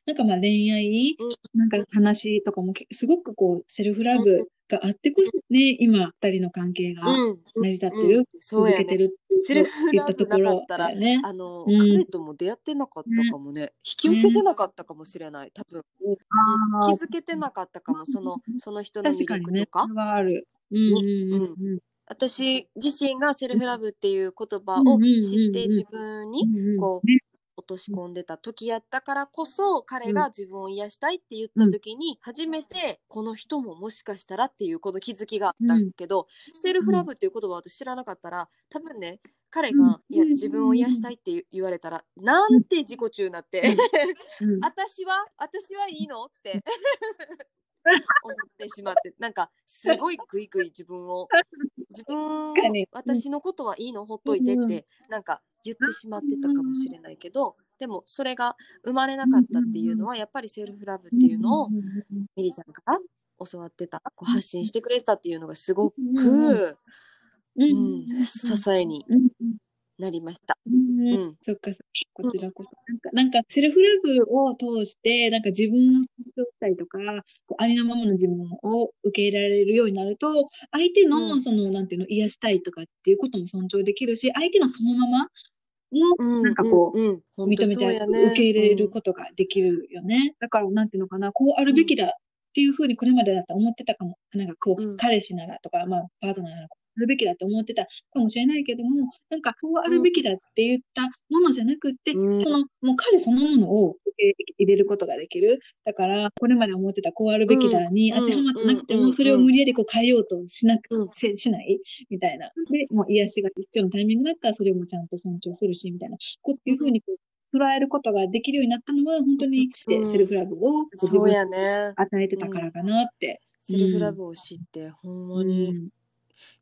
なんかまあ恋愛、うん。なんか話とかもけすごくこう、セルフラブがあってこそね、今、二人の関係がうん。成り立ってうん。る、そうやね。続けてるセルフラブなかったらね。あの、うん彼とも出会ってなかったかもね、引き寄せてなかったかもしれない。多分。あー気づけてなかったかも。そのその人の魅力と、か。それはある。うんうんうん私自身がセルフラブっていう言葉をうんうんうんうん知って自分にうん。こうし込んでた時やったからこそ彼が自分を癒したいって言った時に初めてこの人ももしかしたらっていうこの気づきがあったけど、セルフラブっていう言葉を私知らなかったら多分ね彼うん。が、いや自分を癒したいって言言われたらなんて自己中になって、うん。私は私はいいのって 思ってしまってなんかすごいグイグイ自分を自分私のことはいいの？ほっといてって、うんなんか言ってしまってたかもしれないけどでもそれが生まれなかったっていうのはやっぱりセルフラブっていうのをうんうんミリちゃんから教わってたこう発信してくれてたっていうのがすごく、うんううん。ん、支えにうんなりました。うんうん。そっかそっか、こちらこそ。なんか、なんかセルフラブを通して、なんか自分を尊重したりとか、こうありのままの自分を受け入れられるようになると、相手うの、ん。その、なんていうの、癒したいとかっていうことも尊重できるし、相手のそのままも、なんかこう、うんうんうん、認めて、受け入れることができるよね。だから、なんていうのかな、こうあるべきだっていうふうにこれまでだったら思ってたかも。なんかこう、うん彼氏ならとか、まあ、パートナーなら、るべきだと思ってたかもしれないけども、なんかこうあるべきだって言ったものじゃなくって、うん。その、もう彼そのものを受け入れることができる。だから、これまで思ってたこうあるべきだにうん。当てはまってなくても、それを無理やりこう変えようとしなく、うん。せしないみたいな。で、もう癒しが必要なタイミングだったら、それもちゃんと尊重するし、みたいな。こういうふうにこう捉えることができるようになったのは、本当に、でうん。セルフラブを自そう分にやね。与えてたからかなって。セルフラブを知って、ほんまに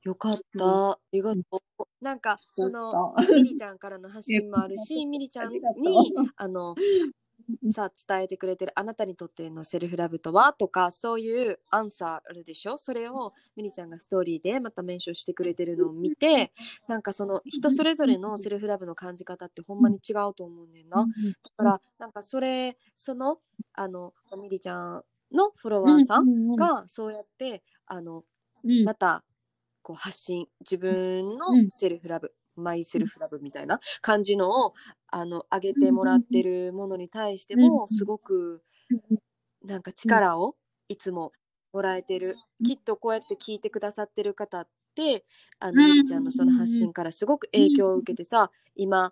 よかった。ありがとう。なんか、その、ミリちゃんからの発信もあるし、ミリちゃんにあの、さあ伝えてくれてるあなたにとってのセルフラブとはとかそういうアンサーあるでしょ？それをミリちゃんがストーリーでまたメンションしてくれてるのを見てなんかその人それぞれのセルフラブの感じ方ってほんまに違うと思うねんな。だからなんかそれそのあのミリちゃんのフォロワーさん。がそうやってあのうん、またこう発信自分のうん。セルフラブ、マイセルフラブみたいな感じのをあの上げてもらってるものに対してもうんすごくなんか力をいつももらえてる。きっとこうやって聞いてくださってる方ってあのうんみりちゃんのその発信からすごく影響を受けてさ今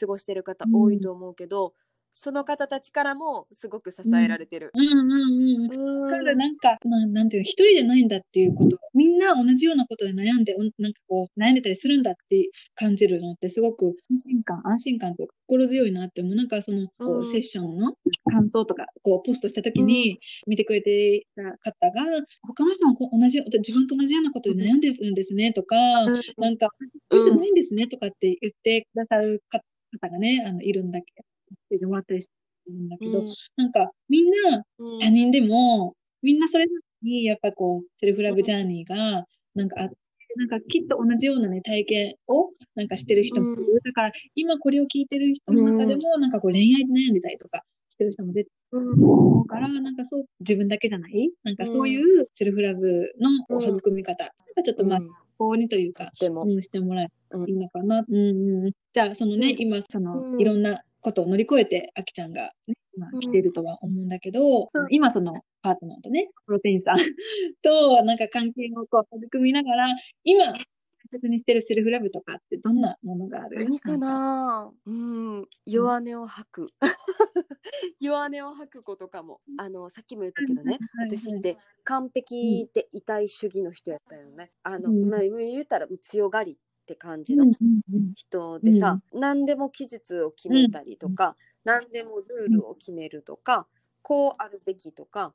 過ごしてる方多いと思うけどその方たちからもすごく支えられてる。うんうんうん。うんだからなんか、まあ、なんていうの、一人じゃないんだっていうこと、みんな同じようなことで悩んで、おなんかこう、悩んでたりするんだって感じるのって、すごく安心感、安心感というか、心強いなって思う。なんかその、こうんう、セッションの感想とか、こう、ポストしたときに、見てくれていた方が、他の人もこう同じ、自分と同じようなことで悩んでるんですね、とか、うんなんか、うんそうじゃないんですね、とかって言ってくださる方がね、あの、いるんだけど、メッセージもらったりするんだけど、うん。なんか、みんな、うん。他人でも、みんなそれぞれに、やっぱこう、セルフラブジャーニーが、なんかあって、なんかきっと同じようなね、体験を、なんかしてる人もいる。うん。だから、今これを聞いてる人の中でも、なんかこう、恋愛で悩んでたりとかしてる人も絶対いると思うから、なんかそう、自分だけじゃない？なんかそういうセルフラブのこううん育み方、なんかちょっとまあ、うん。法にというか、でも。うん、してもらえうん。ばいいのかな。うんうんうん。じゃあ、そのね、うん。今、その、うん。いろんなことを乗り越えて、あきちゃんが、ね、今うん。来てるとは思うんだけど、うん。今、その、パートナーとね、プロテインさん と、なんか関係をこう、育みながら、今、大切にしてるセルフラブとかってどんなものがある？何かんなうん。弱音を吐く。弱音を吐くことかもあのさっきも言ったけどね私って完璧でいたい主義の人やったよね。あの、うん。まあ、言ったら強がりって感じのうんうんうん。人でさ、何でも期日を決めたりとか、何でもルールを決めるとか、こうあるべきとか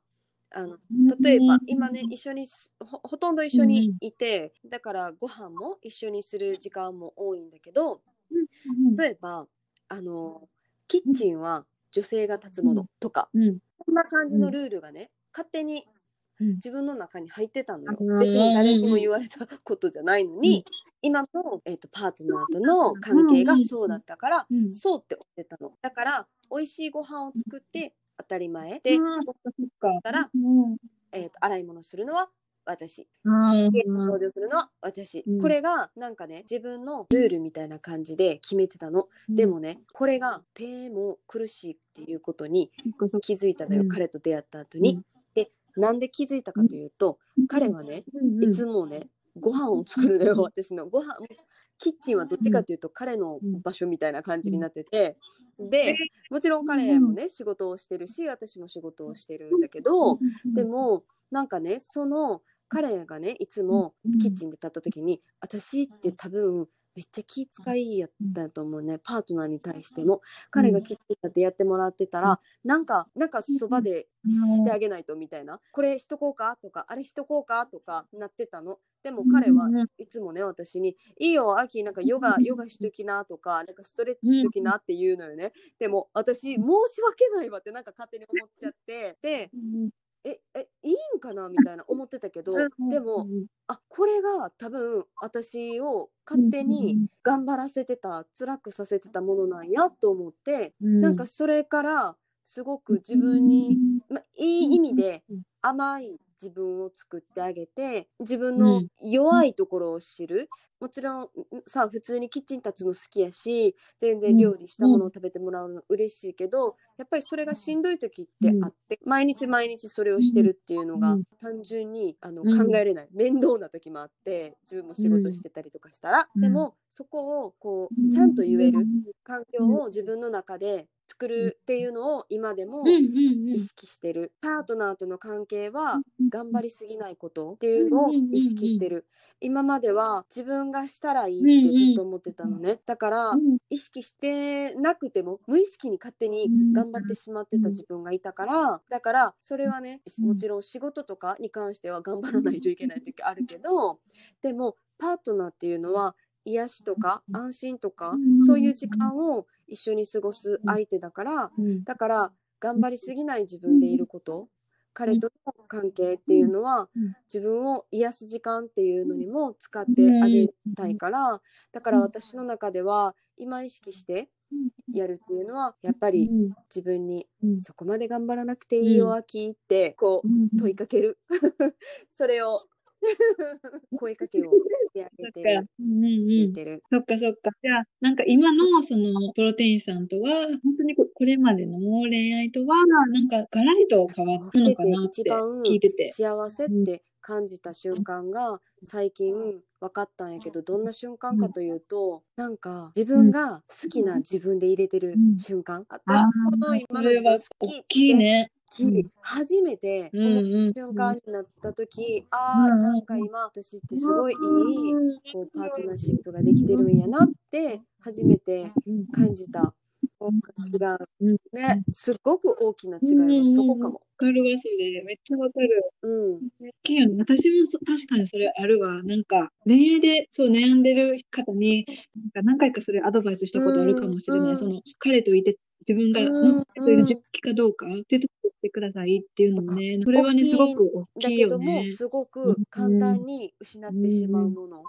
あの例えば今ね一緒にすほほとんど一緒にいて、だからご飯も一緒にする時間も多いんだけどうん例えばあのキッチンは女性が立つものとか、うん。そんな感じのルールがね勝手にうん自分の中に入ってたのよ、うん別に誰にも言われたことじゃないのに、今の、えー、とパートナーとの関係がそうだったから、うん。そうって思ってたの。だから美味しいご飯を作って当たり前で、あーそっかそっか。たらうん。えー、と洗い物するのは私。うん掃除をするのは私、うん。これがなんかね自分のルールみたいな感じで決めてたの、でもねこれが手も苦しいっていうことに気づいたのよ、うん。彼と出会った後に、でなんで気づいたかというと、彼はねうんいつもねご飯を作るのよ私の。ご飯キッチンはどっちかというと彼の場所みたいな感じになってて、でもちろん彼もね仕事をしてるし私も仕事をしてるんだけど、でもなんかねその彼がねいつもキッチンで立った時に私って多分めっちゃ気遣いやったと思うね。パートナーに対しても。彼がキッチン立ってやってもらってたらなんかなんかそばでしてあげないとみたいな。これしとこうかとかあれしとこうかとかなってたの。でも彼はいつもね私に「いいよ秋なんかヨガヨガしときな」とか「なんかストレッチしときな」って言うのよね。でも私申し訳ないわってなんか勝手に思っちゃって。でええいいんかな？みたいな思ってたけどでもあこれが多分私を勝手に頑張らせてた辛くさせてたものなんやと思ってなんかそれからすごく自分に、まあ、いい意味で甘い自分を作ってあげて自分の弱いところを知る、もちろんさ普通にキッチン立つの好きやし全然料理したものを食べてもらうの嬉しいけどやっぱりそれがしんどい時ってあって、毎日毎日それをしてるっていうのが単純にあのうん。考えれない、面倒な時もあって自分も仕事してたりとかしたら、うん。でもそこをこうちゃんと言える環境を自分の中で作るっていうのを今でも意識してる、パートナーとの関係は頑張りすぎないことっていうのを意識してる、今までは自分がしたらいいってずっと思ってたのね、だから意識してなくても無意識に勝手に頑張ってしまってた自分がいたからだからそれはねもちろん仕事とかに関しては頑張らないといけない時あるけどでもパートナーっていうのは癒しとか安心とかそういう時間を一緒に過ごす相手だからだから頑張りすぎない自分でいること。彼との関係っていうのは自分を癒す時間っていうのにも使ってあげたいからだから私の中では今意識してやるっていうのはやっぱり自分にそこまで頑張らなくていいよ、アキってこう問いかける。それを 声かけを。してあげてる聞いてる。そっかそっか。じゃあ、なんか今のそのプロテインさんとは、本当にここれまでの恋愛とは、なんかガラリと変わったのかなって一番聞いてて。幸せって感じた瞬間が最近分かったんやけどどんな瞬間かというとなんか自分が好きな自分で入れてる瞬間。私あこのー今の自分好き大きいね。きうん。初めてうん思うんう瞬間になった時あうんーなんか今私ってすごいいいこうパートナーシップができてるんやなって初めて感じた。違う。うん。ねすっごく大きな違いはそこかも。わかるわ、それ。めっちゃわかる。うん。私もそ確かにそれあるわ。なんか、恋愛でそう悩んでる方に、なんか何回かそれアドバイスしたことあるかもしれない。うん。その、彼といて自分が、うんうん彼といる自分好きかどうかってとこしてくださいっていうのもね、それはね、すごく大だきいよけどもね。すごく簡単に失ってしまうもの、なん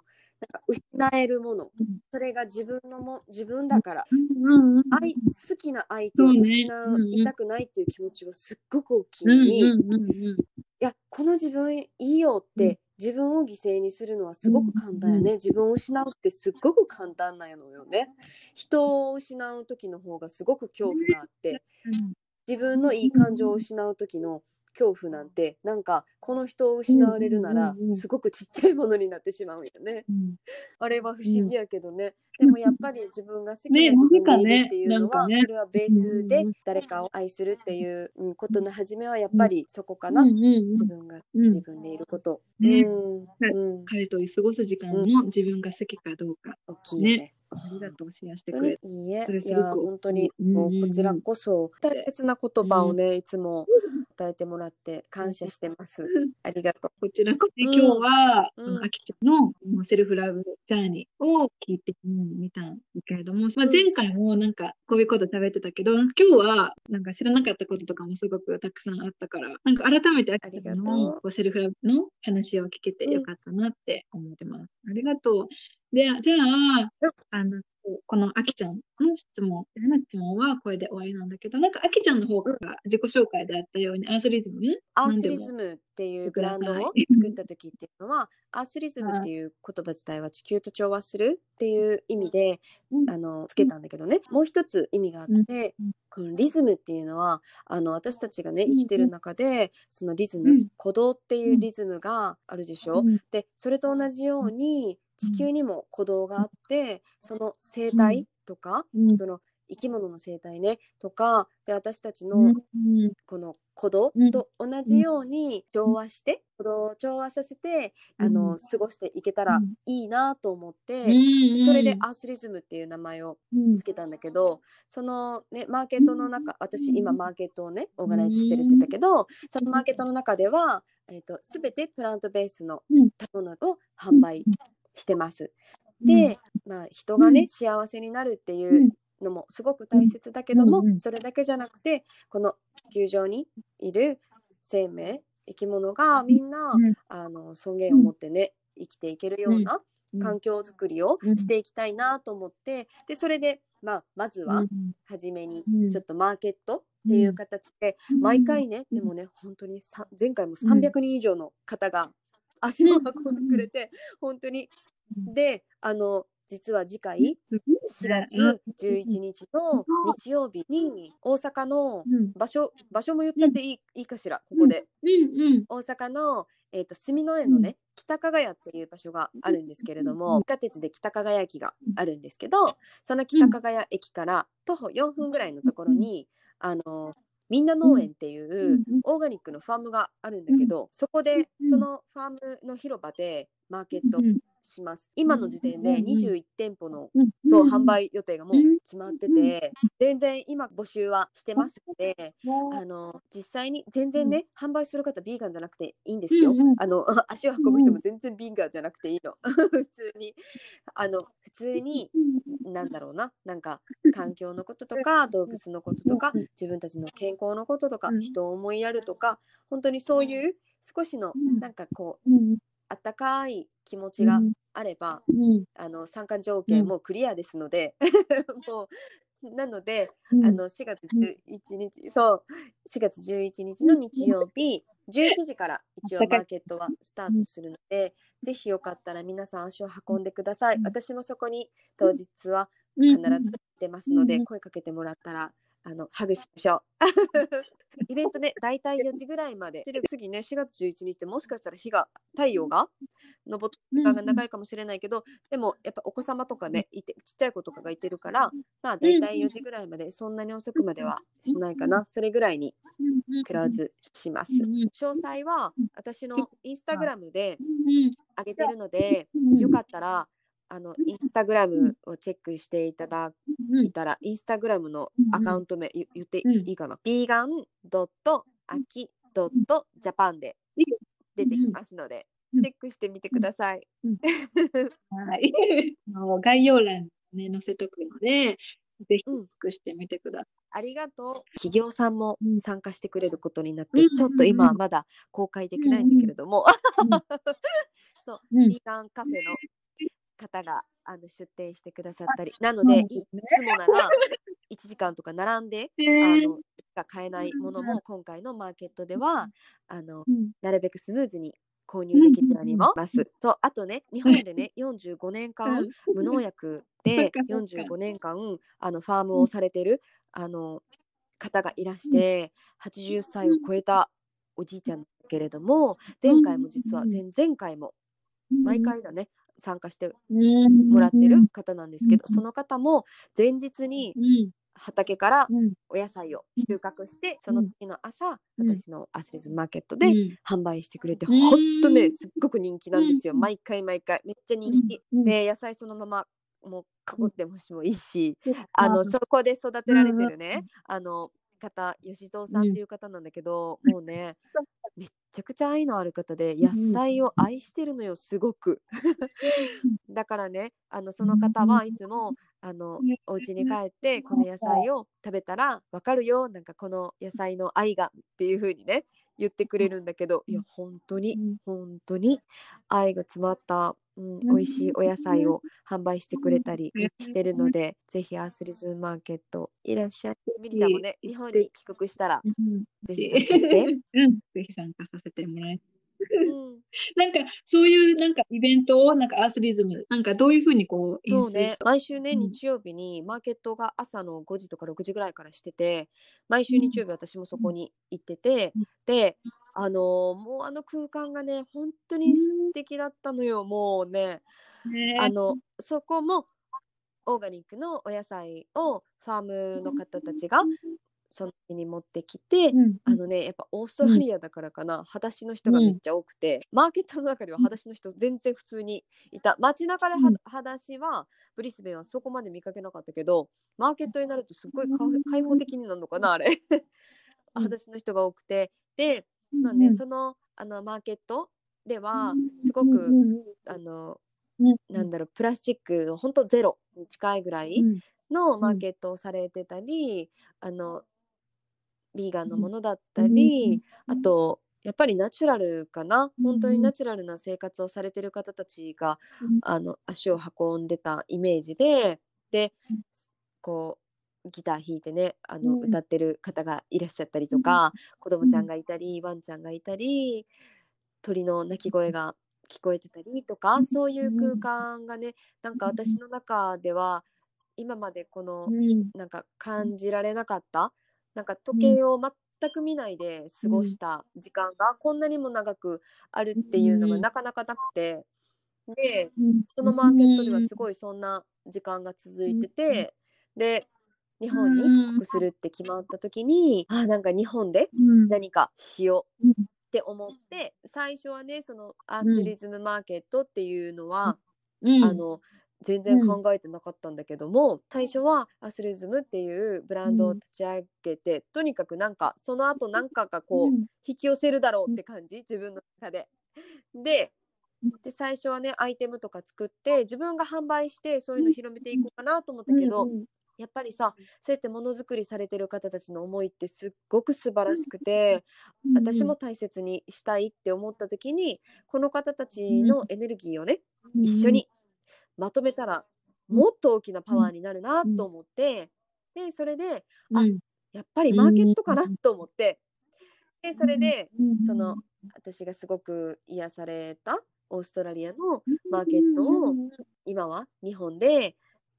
か失えるもの。うん。それが自分のも自分だから。うんうんうん。愛好きな相手を失うんうん。いたくないっていう気持ちはすっごく大きいうんのに、いうんうんうん。やこの自分いいよって自分を犠牲にするのはすごく簡単よね、自分を失うってすっごく簡単なのよね。人を失う時の方がすごく恐怖があってうん。自分のいい感情を失う時の恐怖なんてなんかこの人を失われるならすごくちっちゃいものになってしまうんよね。うん。あれは不思議やけどね、でもやっぱり自分が好きなね自分なんかねでいるっていうのは、それはベースで誰かを愛するっていううんことの始めはやっぱりそこかな、うんうんうん。自分がうん。自分でいること。ね。うん。うん、彼と過ごす時間も自分が好きかどうか。大きいよね。ねありがとう、シェアしてくれにいいえ。それ、すいごくや本当にうんもうこちらこそ大切な言葉をね、いつも与えてもらって感謝してます。ありがとこちらこそ、うん。今日は、あきちゃんのセルフラブジャーニーを聞いてみたんだけれども、まあ、前回もなんかこういうこと喋ってたけど、今日はなんか知らなかったこととかもすごくたくさんあったから、なんか改めてあきちゃんのセルフラブの話を聞けてよかったなって思ってます。ありがとう。で、じゃあ、あの、このあきちゃんの質問、の質問はこれで終わりなんだけど、なんかあきちゃんの方から自己紹介であったように、アースリズム？アースリズムっていうブランドを作った時っていうのは、アースリズムっていう言葉自体は地球と調和するっていう意味で、あのつけたんだけどね、もう一つ意味があって、このリズムっていうのはあの私たちがね生きてる中でそのリズム、うん。鼓動っていうリズムがあるでしょ、でそれと同じように地球にも鼓動があってその生態とか、うん。その生き物の生態ねとかで私たちのうん。この鼓動うん。と同じように調和して鼓動を調和させてあのうん過ごしていけたらうん。いいなと思って、うんそれでアースリズムっていう名前をうん。つけたんだけどそのねマーケットの中私今マーケットをねオーガナイズしてるって言ったけどそのマーケットの中では、えー、と全てプラントベースのうん。食べ物を販売してます。で、まあ、人がね、うん。幸せになるっていうのもすごく大切だけども、それだけじゃなくてこの地球上にいる生命生き物がみんな、うん。あの尊厳を持ってね生きていけるようなうん。環境づくりをうんしていきたいなと思ってでそれで、まあ、まずは初めにうん。ちょっとマーケットっていう形で毎回ねでもね本当にさ前回も300人以上の方が足を運んでくれて本当に。であの実は次回4月11日の日曜日に大阪のうん。場所場所も言っちゃっていい,、いいかしらここで。大阪の、えー、と住之江のね北加賀屋っていう場所があるんですけれども地下鉄で北加賀屋駅があるんですけどその北加賀屋駅から徒歩4分ぐらいのところにあのみんな農園っていうオーガニックのファームがあるんだけどそこでそのファームの広場でマーケットします。今の時点で21店舗のそう販売予定がもう決まってて全然今募集はしてますのであの実際に全然ね、販売する方ビーガンじゃなくていいんですよ。あの 足を運ぶ人も全然ビーガンじゃなくていいの。普通に。あの普通になんだろうな。なんか環境のこととか動物のこととか自分たちの健康のこととかうん人を思いやるとか本当にそういう少しのうん。なんかこううんあったかい気持ちがあればうん。あの参加条件もクリアですので、もうなのでうん。あの4月11日、そう4月11日の日曜日11時から一応マーケットはスタートするので、ぜひよかったら皆さん足を運んでください。うん。私もそこに当日はうん。必ず出ますので、うん。声かけてもらったらあのハグしましょう。イベントね、だいたい4時ぐらいまで。次ね、4月11日ってもしかしたら日が、太陽が昇って時間が長いかもしれないけど、でもやっぱお子様とかね、いてちっちゃい子とかがいてるから、まあだいたい4時ぐらいまで、そんなに遅くまではしないかな。それぐらいにクローズします。詳細は私のインスタグラムで上げてるので、よかったら、あのインスタグラムをチェックしていただいたら、インスタグラムのアカウント名、言言ってうんいいかな、ビーガンドットアキドットジャパンで出てきますので、うん。チェックしてみてください。はい。あの概要欄に、ね、載せとくので、ぜひチェうんックしてみてくださありがとう。企業さんもうん。参加してくれることになって、うんちょっと今はまだ公開できないんだけれども、そう、ビーガンカフェの方があの出店してくださったり、なので、いいつもなら1時間とか並んで、あのしか買えないものも今回のマーケットではあのうん。なるべくスムーズに購入できるようにもます。そうあとね日本でね45年間無農薬で かそっか。45年間あのファームをされてるあの方がいらして80歳を超えたおじいちゃんだけれども前回も実はうん前々回も毎回だね参加してももらってる方なんですけどうんその方も前日にうん。畑からうん。お野菜を収穫してその次の朝うん。私のアスリーズマーケットでうん。販売してくれてうん。ほんとねすっごく人気なんですよ。うん。毎回毎回。めっちゃ人気。うん。で野菜そのままもうかぶってもしもいいしあのそこで育てられてるうねん。あの方吉蔵さんっていう方なんだけどもうねめっちゃくちゃ愛のある方で野菜を愛してるのよすごく。だからねあのその方はいつもあのお家に帰ってこの野菜を食べたらわかるよなんかこの野菜の愛がっていう風にね言ってくれるんだけどいや本当にうん本当に愛が詰まったうん、ん美味しいお野菜を販売してくれたりしてるので、ぜひアースリズムマーケットいらっしゃい。ミリちゃんもね、日本に帰国したら、うんぜひ参加して。うん、ぜひ参加させてもらいうん、なんか、そういうなんかイベントを、なんかアースリズム、なんかどういうふうにこう、そうね、毎週ね、うん。日曜日にマーケットが朝の5時とか6時ぐらいからしてて、毎週日曜日私もそこに行ってて、うん。で、あのーもうあの空間がね、本当に素敵だったのよ、もうね。ね。あのそこもオーガニックのお野菜をファームの方たちがその日に持ってきて、うんあのねやっぱオーストラリアだからかな、裸足の人がめっちゃ多くて、マーケットの中では裸足の人全然普通にいた。街中では、うん。裸足はブリスベンはそこまで見かけなかったけどマーケットになるとすっごいか開放的になるのかなあれ。うん。裸足の人が多くて。でまあね、うん。そのあのマーケットではすごうん。く、うん。あのうん。なんだろうプラスチックほんとゼロに近いぐらいうん。のマーケットをされてたり、あのビーガンのものだったり、あとやっぱりナチュラルかな、うん本当にナチュラルな生活をされてる方たちが、うん。あの足を運んでたイメージででうん。こうギター弾いてねあの、うん。歌ってる方がいらっしゃったりとか、子供ちゃんがいたり、ワンちゃんがいたり鳥の鳴き声が聞こえてたりとか、うん。そういう空間がねなんか私の中では今までこのうん。なんか感じられなかったなんか時計を全く見ないで過ごした時間がこんなにも長くあるっていうのがうん。なかなかなくて。でうん。そのマーケットではすごいそんな時間が続いててで日本に帰国するって決まった時にあなんか日本でうん。何かしよううんって思って最初はねそのアースリズムマーケットっていうのは、うん。あの全然考えてなかったんだけども、最初はアスリズムっていうブランドを立ち上げて、とにかくなんかその後なんかがこう、うん。引き寄せるだろうって感じ？自分の中で。でで最初はねアイテムとか作って自分が販売してそういうの広めていこうかなと思ったけど、うんやっぱりさそうやってものづくりされてる方たちの思いってすっごく素晴らしくて、うん私も大切にしたいって思った時にこの方たちのエネルギーをね、一緒にまとめたらうん。もっと大きなパワーになるなと思って、でそれであうん。やっぱりマーケットかなうんと思ってでそれでうん。その私がすごく癒されたオーストラリアのマーケットを今は日本で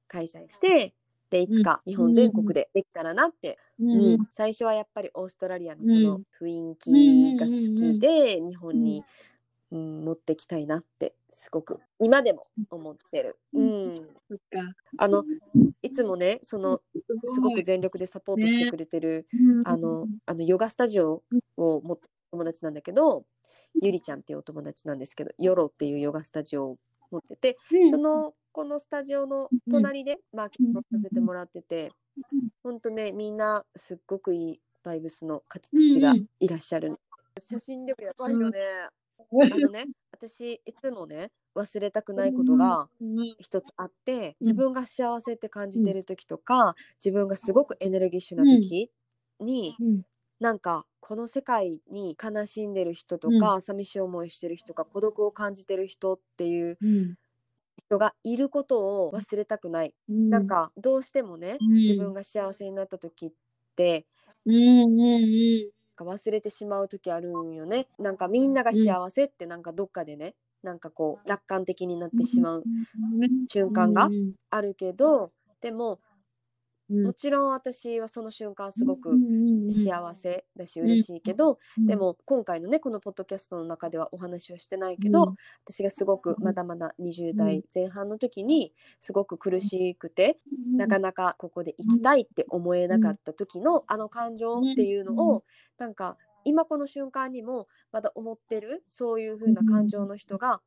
開催してでいつか日本全国でできたらなって、うん。うん。最初はやっぱりオーストラリアのその雰囲気が好きで日本に、うん、持ってきたいなってすごく今でも思ってる。ううん。あのいつもねそのすごく全力でサポートしてくれてる、うんあのあのヨガスタジオを持ってる友達なんだけどゆりちゃんっていうお友達なんですけどヨロっていうヨガスタジオを持っててうん。そのこのスタジオの隣でマーケットさせてもらっててほん。とねみんなすっごくいいバイブスの方たちがいらっしゃる。写真でもやばいよねあのね 私いつもね忘れたくないことがうん。一つあってうん。自分が幸せって感じてる時とか自分がすごくエネルギッシュな時にうん。なんかこの世界に悲しんでる人とか、寂しい思いしてる人か孤独を感じてる人っていううん。人がいることを忘れたくない、うん。なんかどうしてもね、うん。自分が幸せになった時ってうんうんうんか忘れてしまう時あるんよね。なんかみんなが幸せってなんかどっかでねなんかこう楽観的になってしまう瞬間がうんあるけどでもうんもちろん私はその瞬間すごく幸せだし嬉しいけど、でも今回のねこのポッドキャストの中ではお話をしてないけど、うん。私がすごくまだまだ20代前半の時にすごく苦しくて、なかなかここで生きたいって思えなかった時のあの感情っていうのを、なんか今この瞬間にもまだ思ってるそういう風な感情の人が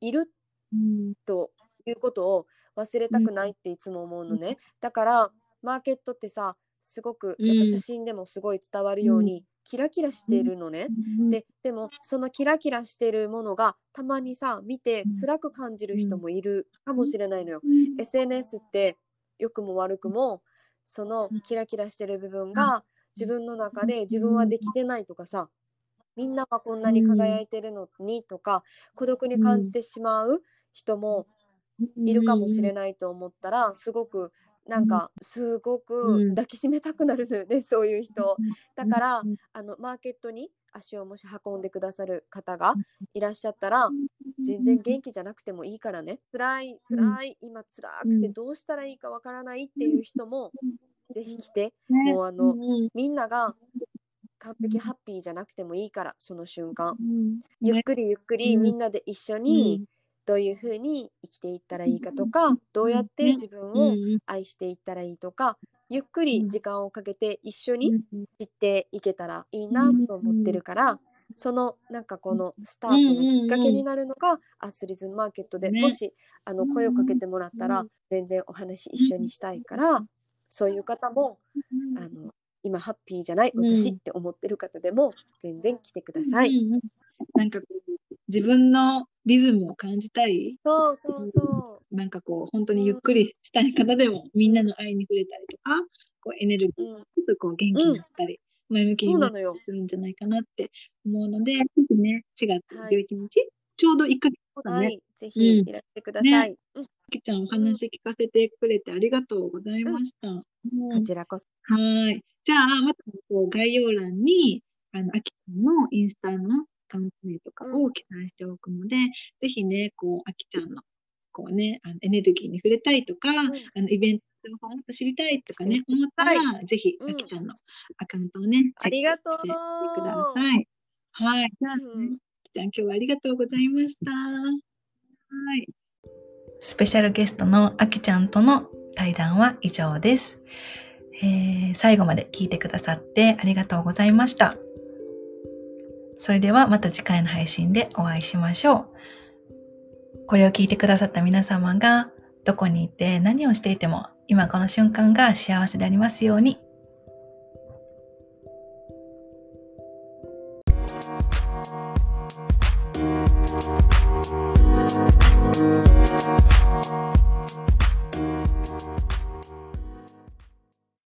いるうん。ということを忘れたくないっていつも思うのね。だからマーケットってさすごくやっぱ写真でもすごい伝わるようにキラキラしてるのね。ででもそのキラキラしてるものがたまにさ見て辛く感じる人もいるかもしれないのよ。SNS って良くも悪くもそのキラキラしてる部分が自分の中で自分はできてないとかさみんながこんなに輝いてるのにとか孤独に感じてしまう人もいるかもしれないと思ったらすごくなんかすごく抱きしめたくなるのよね、そういう人。だからあのマーケットに足をもし運んでくださる方がいらっしゃったら全然元気じゃなくてもいいからね。辛い辛い今辛くてどうしたらいいかわからないっていう人もぜひ来てもうあのみんなが完璧ハッピーじゃなくてもいいからその瞬間。ゆっくりゆっくりみんなで一緒にどういうふうに生きていったらいいかとかどうやって自分を愛していったらいいとかゆっくり時間をかけて一緒に知っていけたらいいなと思ってるからそのなんかこのスタートのきっかけになるのがアスリズムマーケットでもしあの声をかけてもらったら全然お話一緒にしたいからそういう方もあの今ハッピーじゃない私って思ってる方でも全然来てください。なんか自分のリズムを感じたい。そうそうそう。なんかこう、本当にゆっくりしたい方でも、みんなの愛に触れたりとか、こうエネルギー、ちょっとこう元気になったり、前向きになったりするんじゃないかなって思うので、ぜひね、4月11日、はい、ちょうど1ヶ月後だね。はい、ぜひいらしてください。ねうん、きちゃんお話聞かせてくれてありがとうございました。うん、こちらこそ。はい。じゃあ、またこう概要欄に、あの、あきちゃんのインスタのカウント名とかを記載しておくので、うん、ぜひね、こう、あきちゃんの、こうね、あのエネルギーに触れたいとか、うん、あのイベントの方もっと知りたいとかね、思ったら、ぜひ、あきちゃんのアカウントをね、チェックしてください。はい。じゃあ、ね、あきちゃん、今日はありがとうございました。はい。スペシャルゲストのあきちゃんとの対談は以上です。えー、最後まで聞いてくださってありがとうございました。それではまた次回の配信でお会いしましょう。これを聞いてくださった皆様がどこにいて何をしていても今この瞬間が幸せでありますように